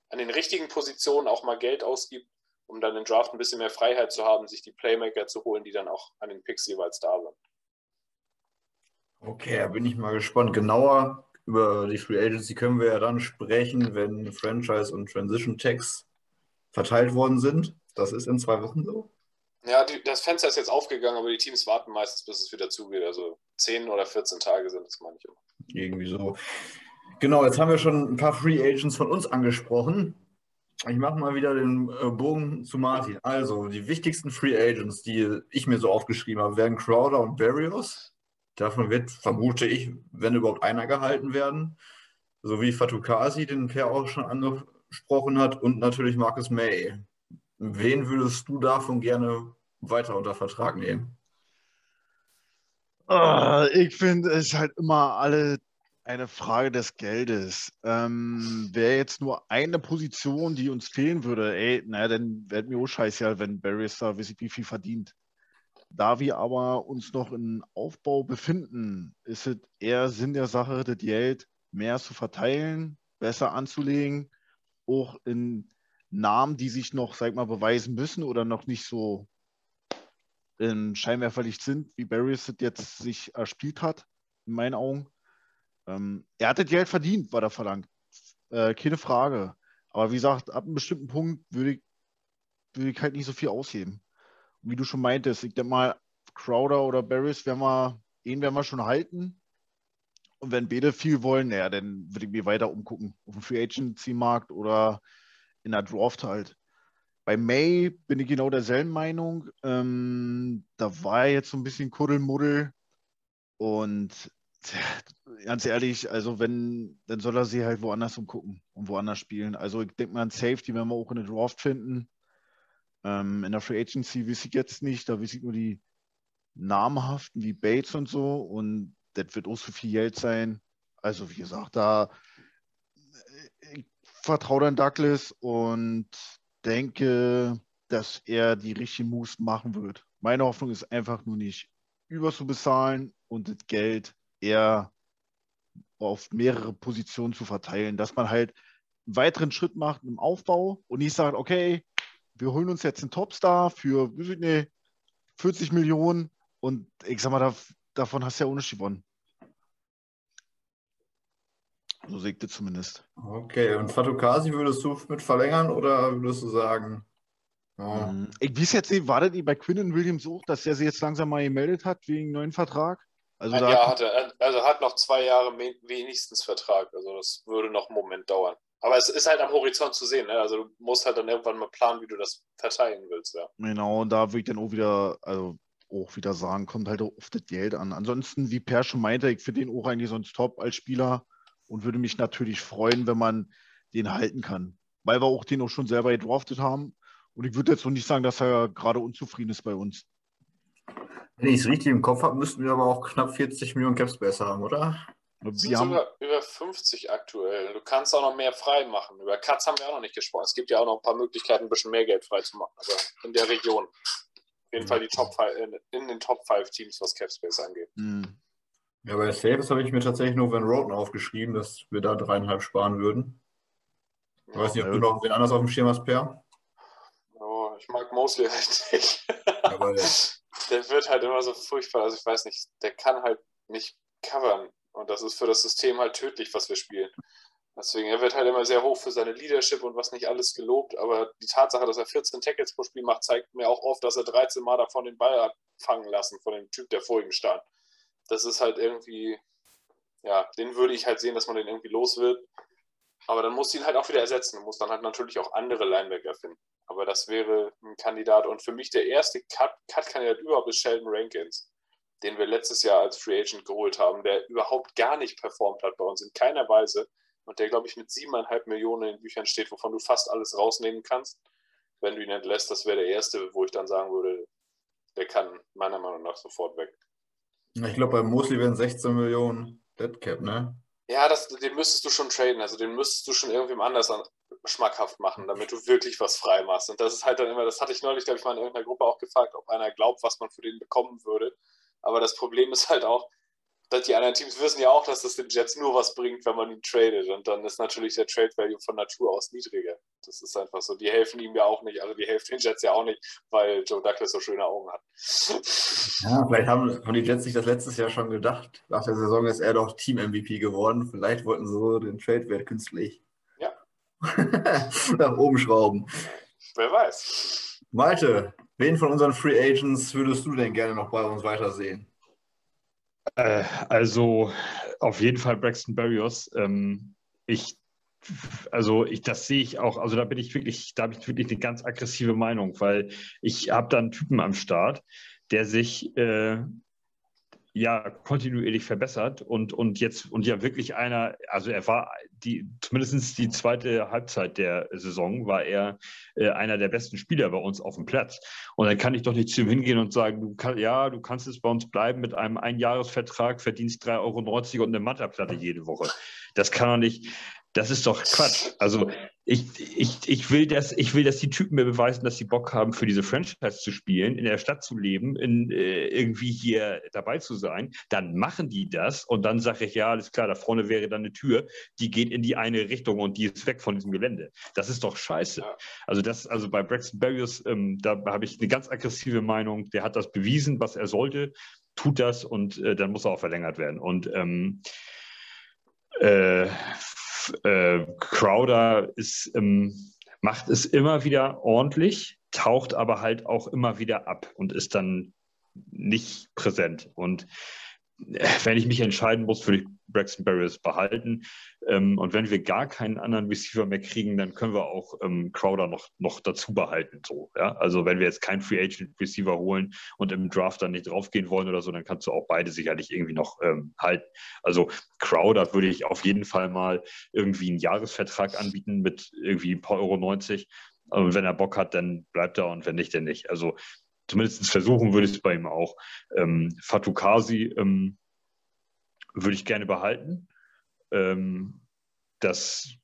an den richtigen Positionen auch mal Geld ausgibt um dann im Draft ein bisschen mehr Freiheit zu haben, sich die Playmaker zu holen, die dann auch an den Picks jeweils da sind. Okay, da bin ich mal gespannt. Genauer über die Free Agency können wir ja dann sprechen, wenn Franchise und Transition Tags verteilt worden sind. Das ist in zwei Wochen so. Ja, die, das Fenster ist jetzt aufgegangen, aber die Teams warten meistens, bis es wieder zugeht. Also 10 oder 14 Tage sind es manchmal. Irgendwie so. Genau, jetzt haben wir schon ein paar Free Agents von uns angesprochen. Ich mache mal wieder den äh, Bogen zu Martin. Also, die wichtigsten Free Agents, die ich mir so aufgeschrieben habe, werden Crowder und Barrios. Davon wird, vermute ich, wenn überhaupt einer gehalten werden. Sowie Fatukasi, den Per auch schon angesprochen hat, und natürlich Marcus May. Wen würdest du davon gerne weiter unter Vertrag nehmen? Oh, ich finde es halt immer alle eine Frage des Geldes. Ähm, Wäre jetzt nur eine Position, die uns fehlen würde, ey, naja, dann wäre mir auch scheiße, wenn Barrister wie viel verdient. Da wir aber uns noch in Aufbau befinden, ist es eher Sinn der Sache, das Geld mehr zu verteilen, besser anzulegen, auch in Namen, die sich noch, sag mal, beweisen müssen oder noch nicht so in Scheinwerferlicht sind, wie Barrister jetzt sich erspielt hat, in meinen Augen. Ähm, er hat das Geld verdient, war da verlangt. Äh, keine Frage. Aber wie gesagt, ab einem bestimmten Punkt würde ich, würde ich halt nicht so viel ausheben. Und wie du schon meintest, ich denke mal, Crowder oder Barris werden wir, ihn werden wir schon halten. Und wenn beide viel wollen, naja, dann würde ich mir weiter umgucken. Auf dem Free Agency-Markt oder in der Draft halt. Bei May bin ich genau derselben Meinung. Ähm, da war er jetzt so ein bisschen Kuddelmuddel. Und ganz ehrlich, also wenn, dann soll er sie halt woanders umgucken und woanders spielen. Also ich denke mal an Safety werden wir auch in der Draft finden. Ähm, in der Free Agency weiß ich jetzt nicht, da weiß ich nur die namhaften wie Bates und so und das wird auch so viel Geld sein. Also wie gesagt, da ich vertraue dann Douglas und denke, dass er die richtigen Moves machen wird. Meine Hoffnung ist einfach nur nicht über zu bezahlen und das Geld eher auf mehrere Positionen zu verteilen, dass man halt einen weiteren Schritt macht im Aufbau und nicht sagt, okay, wir holen uns jetzt einen Topstar für, nicht, 40 Millionen und ich sag mal, da, davon hast du ja ohne gewonnen. So sehe ich das zumindest. Okay, und Fatukasi würdest du mit verlängern oder würdest du sagen? Ja. Mm, ich weiß jetzt nicht, war das bei Quinn Williams auch, dass er sich jetzt langsam mal gemeldet hat wegen neuen Vertrag? Also Ein Jahr hat er, also hat noch zwei Jahre wenigstens Vertrag. Also das würde noch einen Moment dauern. Aber es ist halt am Horizont zu sehen. Ne? Also du musst halt dann irgendwann mal planen, wie du das verteilen willst. Ja. Genau, und da würde ich dann auch wieder, also auch wieder sagen, kommt halt auf das Geld an. Ansonsten, wie Per schon meinte, ich finde den auch eigentlich sonst top als Spieler und würde mich natürlich freuen, wenn man den halten kann. Weil wir auch den auch schon selber gedraftet haben. Und ich würde jetzt noch nicht sagen, dass er gerade unzufrieden ist bei uns. Wenn ich es richtig im Kopf habe, müssten wir aber auch knapp 40 Millionen Capspace haben, oder? Wir sind haben sogar über 50 aktuell. Du kannst auch noch mehr frei machen. Über Cuts haben wir auch noch nicht gesprochen. Es gibt ja auch noch ein paar Möglichkeiten, ein bisschen mehr Geld frei zu machen. Also in der Region. Auf jeden Fall die Top 5, in den Top 5 Teams, was Capspace angeht. Mhm. Ja, bei Saves habe ich mir tatsächlich nur Van Roten aufgeschrieben, dass wir da dreieinhalb sparen würden. Ich ja, weiß nicht, ob du noch wen anders auf dem Schirm hast, Per. Oh, ich mag Mosley halt Aber der wird halt immer so furchtbar. Also ich weiß nicht, der kann halt nicht covern. Und das ist für das System halt tödlich, was wir spielen. Deswegen, er wird halt immer sehr hoch für seine Leadership und was nicht alles gelobt. Aber die Tatsache, dass er 14 Tackles pro Spiel macht, zeigt mir auch oft, dass er 13 Mal davon den Ball hat fangen lassen, von dem Typ, der vor ihm stand. Das ist halt irgendwie, ja, den würde ich halt sehen, dass man den irgendwie los wird. Aber dann muss ihn halt auch wieder ersetzen. Man muss dann halt natürlich auch andere Linebacker finden. Aber das wäre ein Kandidat. Und für mich der erste Cut-Kandidat überhaupt ist Sheldon Rankins, den wir letztes Jahr als Free Agent geholt haben, der überhaupt gar nicht performt hat bei uns, in keiner Weise. Und der, glaube ich, mit siebeneinhalb Millionen in Büchern steht, wovon du fast alles rausnehmen kannst, wenn du ihn entlässt. Das wäre der erste, wo ich dann sagen würde, der kann meiner Meinung nach sofort weg. Ich glaube, bei Mosley wären 16 Millionen Deadcap, ne? Ja, das, den müsstest du schon traden. Also den müsstest du schon irgendwem anders an, schmackhaft machen, damit du wirklich was frei machst. Und das ist halt dann immer, das hatte ich neulich, glaube ich, mal in irgendeiner Gruppe auch gefragt, ob einer glaubt, was man für den bekommen würde. Aber das Problem ist halt auch, dass die anderen Teams wissen ja auch, dass das den Jets nur was bringt, wenn man ihn tradet. Und dann ist natürlich der Trade Value von Natur aus niedriger. Das ist einfach so. Die helfen ihm ja auch nicht. Also die helfen den Jets ja auch nicht, weil Joe Douglas so schöne Augen hat. Ja, vielleicht haben, haben die Jets sich das letztes Jahr schon gedacht. Nach der Saison ist er doch Team-MVP geworden. Vielleicht wollten sie so den Trade-Wert künstlich ja. nach oben schrauben. Wer weiß. Malte, wen von unseren Free Agents würdest du denn gerne noch bei uns weitersehen? Äh, also auf jeden Fall Braxton Berrios. Ähm, ich, also ich, das sehe ich auch, also da bin ich wirklich, da habe ich wirklich eine ganz aggressive Meinung, weil ich habe da einen Typen am Start, der sich äh, ja kontinuierlich verbessert und, und jetzt und ja wirklich einer, also er war die, zumindest die zweite Halbzeit der Saison war er äh, einer der besten Spieler bei uns auf dem Platz. Und dann kann ich doch nicht zu ihm hingehen und sagen, du kann, ja, du kannst jetzt bei uns bleiben mit einem Einjahresvertrag, verdienst 3,90 Euro und eine Matterplatte jede Woche. Das kann doch nicht, das ist doch Quatsch. Also ich, ich, ich, will, dass, ich will, dass die Typen mir beweisen, dass sie Bock haben, für diese Franchise zu spielen, in der Stadt zu leben, in, äh, irgendwie hier dabei zu sein. Dann machen die das und dann sage ich, ja, alles klar, da vorne wäre dann eine Tür, die geht in die eine Richtung und die ist weg von diesem Gelände. Das ist doch scheiße. Also das, also bei Braxton Berrios, ähm, da habe ich eine ganz aggressive Meinung. Der hat das bewiesen, was er sollte, tut das und äh, dann muss er auch verlängert werden. Und ähm, äh, äh, Crowder ist, ähm, macht es immer wieder ordentlich, taucht aber halt auch immer wieder ab und ist dann nicht präsent. Und wenn ich mich entscheiden muss, würde ich Braxton Barriers behalten. Ähm, und wenn wir gar keinen anderen Receiver mehr kriegen, dann können wir auch ähm, Crowder noch, noch dazu behalten. So, ja? Also wenn wir jetzt keinen Free Agent Receiver holen und im Draft dann nicht draufgehen wollen oder so, dann kannst du auch beide sicherlich irgendwie noch ähm, halten. Also Crowder würde ich auf jeden Fall mal irgendwie einen Jahresvertrag anbieten mit irgendwie ein paar Euro 90. Und wenn er Bock hat, dann bleibt er und wenn nicht, dann nicht. Also zumindest versuchen würde ich es bei ihm auch. Ähm, Fatukasi ähm, würde ich gerne behalten. Ähm, das,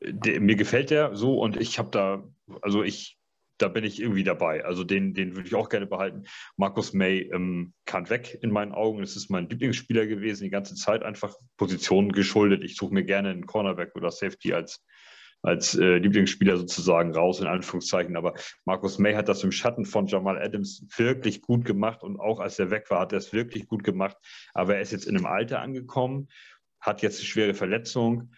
de, mir gefällt der so und ich habe da, also ich, da bin ich irgendwie dabei. Also den, den würde ich auch gerne behalten. Markus May ähm, kann weg in meinen Augen. Das ist mein Lieblingsspieler gewesen, die ganze Zeit einfach Positionen geschuldet. Ich suche mir gerne einen Cornerback oder Safety als als äh, Lieblingsspieler sozusagen raus, in Anführungszeichen. Aber Markus May hat das im Schatten von Jamal Adams wirklich gut gemacht und auch als er weg war, hat er es wirklich gut gemacht. Aber er ist jetzt in einem Alter angekommen, hat jetzt eine schwere Verletzung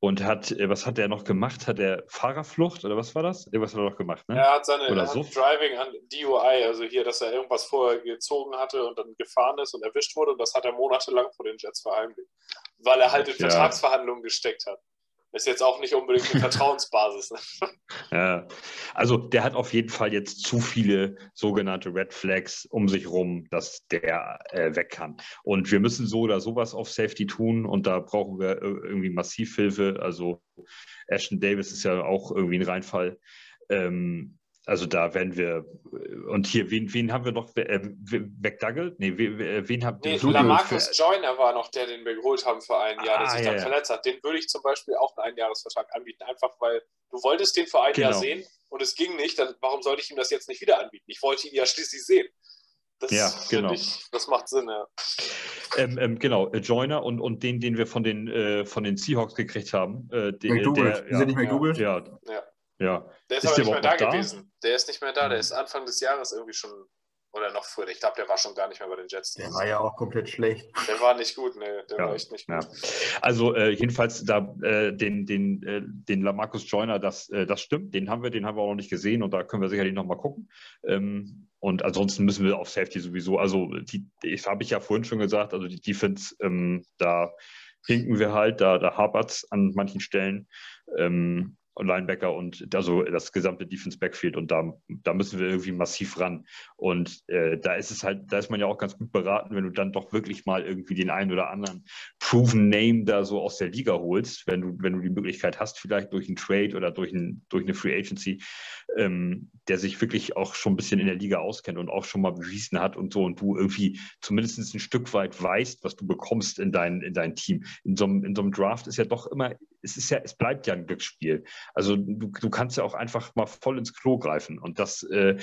und hat, äh, was hat er noch gemacht? Hat er Fahrerflucht oder was war das? Was hat er noch gemacht? Ne? Er hat seine oder so? Driving an DUI, also hier, dass er irgendwas vorher gezogen hatte und dann gefahren ist und erwischt wurde und das hat er monatelang vor den Jets verheimlicht, weil er halt in ja. Vertragsverhandlungen gesteckt hat. Ist jetzt auch nicht unbedingt eine Vertrauensbasis. Ne? ja, also der hat auf jeden Fall jetzt zu viele sogenannte Red Flags um sich rum, dass der äh, weg kann. Und wir müssen so oder sowas auf Safety tun und da brauchen wir irgendwie Massivhilfe. Also Ashton Davis ist ja auch irgendwie ein Reinfall. Ähm, also da werden wir, und hier, wen, wen haben wir noch äh, wegdaggelt? Nee, wen, wen habt ihr? Nee, Lamarcus Joyner war noch der, den wir geholt haben für ein Jahr, ah, der sich ja, dann ja. verletzt hat. Den würde ich zum Beispiel auch einen Einjahresvertrag anbieten, einfach weil du wolltest den für ein genau. Jahr sehen und es ging nicht, dann warum sollte ich ihm das jetzt nicht wieder anbieten? Ich wollte ihn ja schließlich sehen. Das ja, genau. Ich, das macht Sinn, ja. Ähm, ähm, genau, äh, Joiner und, und den, den wir von den, äh, von den Seahawks gekriegt haben. Äh, den, McDougal. Der, ja, Sind nicht McDougal? Ja. ja. Ja. Der ist, ist aber nicht mehr da, da gewesen. Der ist nicht mehr da. Der hm. ist Anfang des Jahres irgendwie schon, oder noch früher. Ich glaube, der war schon gar nicht mehr bei den Jets. Der war ja auch komplett schlecht. Der war nicht gut, ne. Der ja. war echt nicht gut. Ja. Also äh, jedenfalls da äh, den, den, äh, den Lamarcus Joyner, das, äh, das stimmt. Den haben wir, den haben wir auch noch nicht gesehen und da können wir sicherlich nochmal gucken. Ähm, und ansonsten müssen wir auf Safety sowieso, also die, das habe ich ja vorhin schon gesagt, also die Defense, ähm, da hinken wir halt, da, da hapert es an manchen Stellen. Ähm, Linebacker und also das gesamte Defense Backfield und da, da müssen wir irgendwie massiv ran. Und äh, da ist es halt, da ist man ja auch ganz gut beraten, wenn du dann doch wirklich mal irgendwie den einen oder anderen Proven Name da so aus der Liga holst, wenn du, wenn du die Möglichkeit hast, vielleicht durch einen Trade oder durch, ein, durch eine Free Agency, ähm, der sich wirklich auch schon ein bisschen in der Liga auskennt und auch schon mal bewiesen hat und so und du irgendwie zumindest ein Stück weit weißt, was du bekommst in dein, in dein Team. In so, einem, in so einem Draft ist ja doch immer, es ist ja, es bleibt ja ein Glücksspiel. Also du, du kannst ja auch einfach mal voll ins Klo greifen. Und das, äh,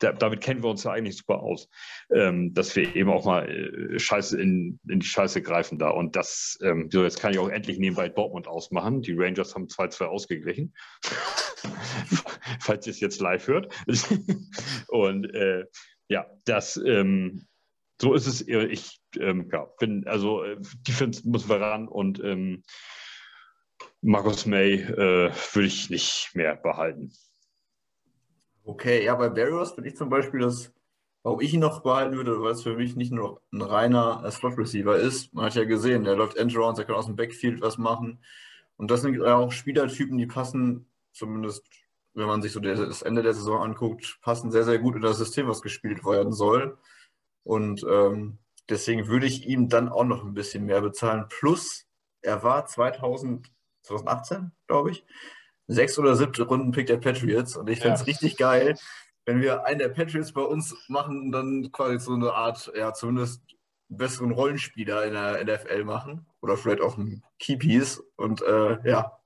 da, damit kennen wir uns ja eigentlich super aus, ähm, dass wir eben auch mal äh, Scheiße in, in die Scheiße greifen da. Und das, ähm, so jetzt kann ich auch endlich nebenbei Dortmund ausmachen. Die Rangers haben 2-2 ausgeglichen. Falls ihr es jetzt live hört. Und äh, ja, das, ähm, so ist es. Ich ähm, ja, bin, also äh, Defense müssen wir ran und ähm, Markus May äh, würde ich nicht mehr behalten. Okay, ja, bei Barrios finde ich zum Beispiel, dass, warum ich ihn noch behalten würde, weil es für mich nicht nur ein reiner Slot-Receiver ist. Man hat ja gesehen, der läuft Endrounds, er kann aus dem Backfield was machen. Und das sind auch Spielertypen, die passen, zumindest wenn man sich so das Ende der Saison anguckt, passen sehr, sehr gut in das System, was gespielt werden soll. Und ähm, deswegen würde ich ihm dann auch noch ein bisschen mehr bezahlen. Plus, er war 2000 2018, glaube ich. Sechs oder siebte Runden-Pick der Patriots. Und ich fände es richtig geil, wenn wir einen der Patriots bei uns machen und dann quasi so eine Art, ja, zumindest besseren Rollenspieler in der NFL machen. Oder vielleicht auch einen Keypiece. Und äh, ja,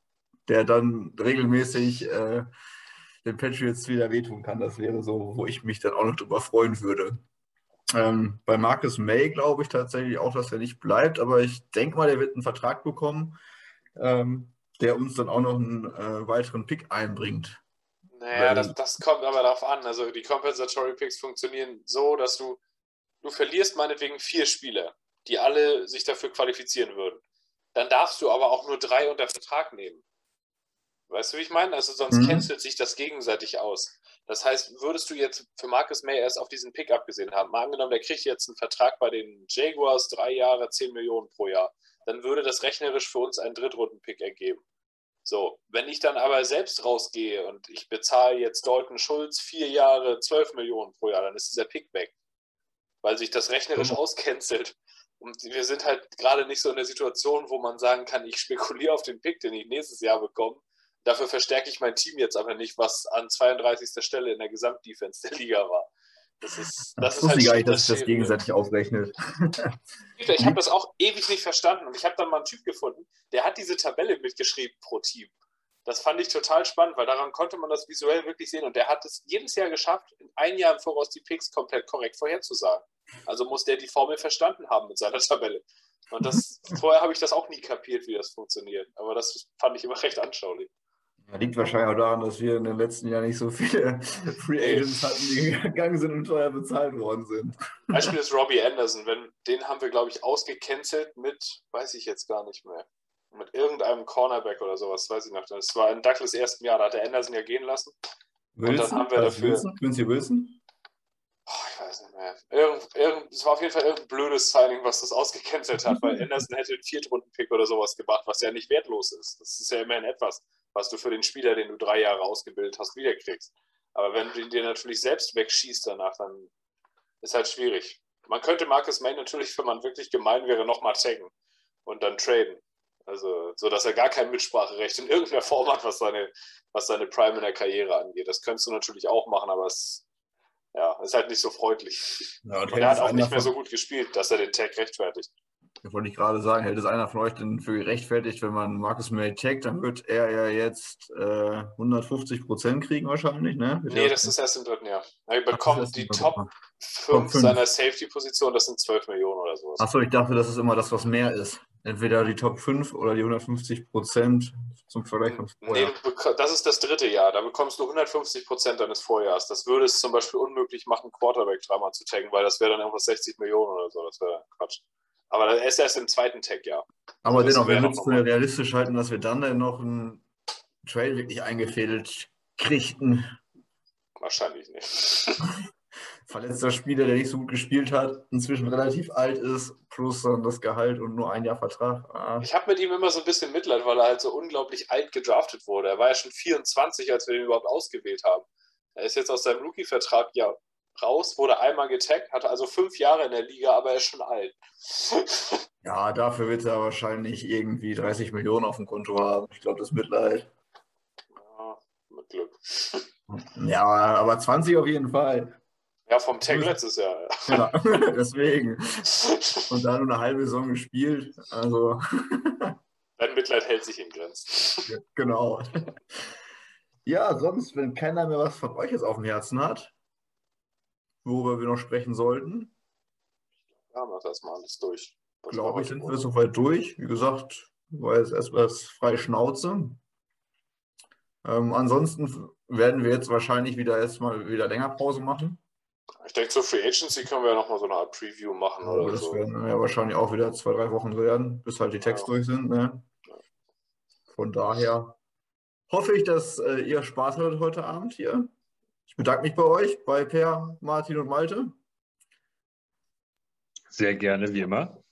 der dann regelmäßig äh, den Patriots wieder wehtun kann. Das wäre so, wo ich mich dann auch noch drüber freuen würde. Ähm, bei Marcus May glaube ich tatsächlich auch, dass er nicht bleibt, aber ich denke mal, der wird einen Vertrag bekommen ähm, der uns dann auch noch einen äh, weiteren Pick einbringt. Naja, Weil, das, das kommt aber darauf an. Also die Compensatory Picks funktionieren so, dass du, du verlierst meinetwegen vier Spieler, die alle sich dafür qualifizieren würden. Dann darfst du aber auch nur drei unter Vertrag nehmen. Weißt du, wie ich meine? Also sonst Mhm. cancelt sich das gegenseitig aus. Das heißt, würdest du jetzt für Marcus May erst auf diesen Pick abgesehen haben, mal angenommen, der kriegt jetzt einen Vertrag bei den Jaguars, drei Jahre, 10 Millionen pro Jahr, dann würde das rechnerisch für uns einen Drittrunden-Pick ergeben. So, wenn ich dann aber selbst rausgehe und ich bezahle jetzt Dalton Schulz vier Jahre, 12 Millionen pro Jahr, dann ist dieser Pick weg. Weil sich das rechnerisch Oh. auscancelt. Und wir sind halt gerade nicht so in der Situation, wo man sagen kann, ich spekuliere auf den Pick, den ich nächstes Jahr bekomme. Dafür verstärke ich mein Team jetzt aber nicht, was an 32. Stelle in der Gesamtdefense der Liga war. Das ist, das Das ist wusste halt ich gar nicht, dass sich das Schwierige. gegenseitig ausrechnet. Ich habe das auch ewig nicht verstanden und ich habe dann mal einen Typ gefunden, der hat diese Tabelle mitgeschrieben pro Team. Das fand ich total spannend, weil daran konnte man das visuell wirklich sehen und der hat es jedes Jahr geschafft, in ein Jahr im Voraus die Picks komplett korrekt vorherzusagen. Also muss der die Formel verstanden haben mit seiner Tabelle. Und das, vorher habe ich das auch nie kapiert, wie das funktioniert. Aber das fand ich immer recht anschaulich. Ja, liegt wahrscheinlich auch daran, dass wir in den letzten Jahren nicht so viele Free Agents hatten, die gegangen sind und teuer bezahlt worden sind. Beispiel ist Robbie Anderson. Wenn, den haben wir, glaube ich, ausgecancelt mit, weiß ich jetzt gar nicht mehr, mit irgendeinem Cornerback oder sowas, weiß ich noch. Das war in Douglas ersten Jahr, da hat der Anderson ja gehen lassen. dann Wilson? haben wir das dafür- Wilson? Quincy Wilson? Ich weiß nicht mehr. Irgend, irgend, es war auf jeden Fall irgendein blödes Signing, was das ausgecancelt hat, weil Anderson hätte einen Viertrunden-Pick oder sowas gemacht, was ja nicht wertlos ist. Das ist ja immerhin etwas, was du für den Spieler, den du drei Jahre ausgebildet hast, wiederkriegst. Aber wenn du ihn dir natürlich selbst wegschießt danach, dann ist halt schwierig. Man könnte Marcus May natürlich, wenn man wirklich gemein wäre, nochmal taggen und dann traden. Also, so dass er gar kein Mitspracherecht in irgendeiner Form hat, was seine, was seine Prime in der Karriere angeht. Das könntest du natürlich auch machen, aber es ja, ist halt nicht so freundlich. Ja, Und er hat auch nicht mehr so gut gespielt, dass er den Tag rechtfertigt. Das wollte ich gerade sagen, hält es einer von euch denn für gerechtfertigt, wenn man Marcus May taggt, dann wird er ja jetzt äh, 150 Prozent kriegen wahrscheinlich, ne? Wird Nee, das ist erst im dritten Jahr. Er bekommt die im dritten Top Jahr. 5 fünf. seiner Safety-Position, das sind 12 Millionen oder sowas. Achso, ich dachte, das ist immer das, was mehr ist. Entweder die Top 5 oder die 150 Prozent zum Vergleich Nee, vorher. du beko- das ist das dritte Jahr. Da bekommst du 150 Prozent deines Vorjahrs. Das würde es zum Beispiel unmöglich machen, Quarterback dreimal zu taggen, weil das wäre dann irgendwas 60 Millionen oder so. Das wäre Quatsch. Aber er ist erst im zweiten Tag-Jahr. Aber das dennoch, wir mal- realistisch halten, dass wir dann, dann noch einen Trade wirklich eingefädelt kriegten. Wahrscheinlich nicht. Verletzter Spieler, der nicht so gut gespielt hat, inzwischen relativ alt ist, plus dann das Gehalt und nur ein Jahr Vertrag. Ah, Ich habe mit ihm immer so ein bisschen Mitleid, weil er halt so unglaublich alt gedraftet wurde. Er war ja schon 24, als wir ihn überhaupt ausgewählt haben. Er ist jetzt aus seinem Rookie-Vertrag ja raus, wurde einmal getaggt, hatte also fünf Jahre in der Liga, aber er ist schon alt. Ja, dafür wird er wahrscheinlich irgendwie 30 Millionen auf dem Konto haben. Ich glaube, das ist Mitleid. ja, mit Glück. Ja, aber 20 auf jeden Fall. Ja, vom Tag letztes Jahr. Ja, deswegen. Und da nur eine halbe Saison gespielt. Also, Dein Mitleid hält sich in Grenzen. genau. Ja, sonst, wenn keiner mehr was von euch jetzt auf dem Herzen hat, worüber wir noch sprechen sollten, Ja, mach das mal alles durch. Glaube wir ich, sind wir soweit durch. Wie gesagt, war jetzt etwas freie Schnauze. Ähm, ansonsten werden wir jetzt wahrscheinlich wieder erstmal wieder länger Pause machen. Ich denke, zur Free Agency können wir ja nochmal so eine Art Preview machen oder das so. werden ja wahrscheinlich auch wieder zwei, drei Wochen werden, bis halt die Texte Ja. durch sind. Ne? Von daher hoffe ich, dass äh, ihr Spaß hattet heute Abend hier. Ich bedanke mich bei euch, bei Per, Martin und Malte. Sehr gerne, wie immer.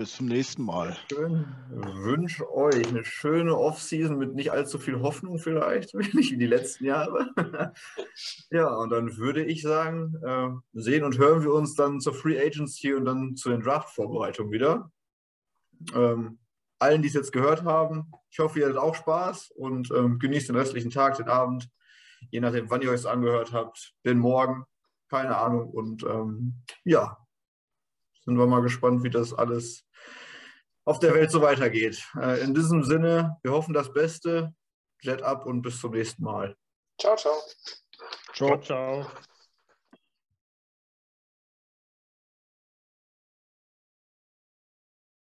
Bis zum nächsten Mal. Schön. Wünsche euch eine schöne Offseason mit nicht allzu viel Hoffnung vielleicht, nicht wie die letzten Jahre. ja, und dann würde ich sagen, äh, sehen und hören wir uns dann zur Free Agency und dann zu den Draft-Vorbereitungen wieder. Ähm, allen, die es jetzt gehört haben, ich hoffe, ihr hattet auch Spaß und ähm, genießt den restlichen Tag, den Abend, je nachdem, wann ihr euch es angehört habt, den Morgen, keine Ahnung. Und ähm, ja, sind wir mal gespannt, wie das alles auf der Welt so weitergeht. Äh, in diesem Sinne, wir hoffen das Beste. Jet up und bis zum nächsten Mal. Ciao, ciao. Ciao, ciao.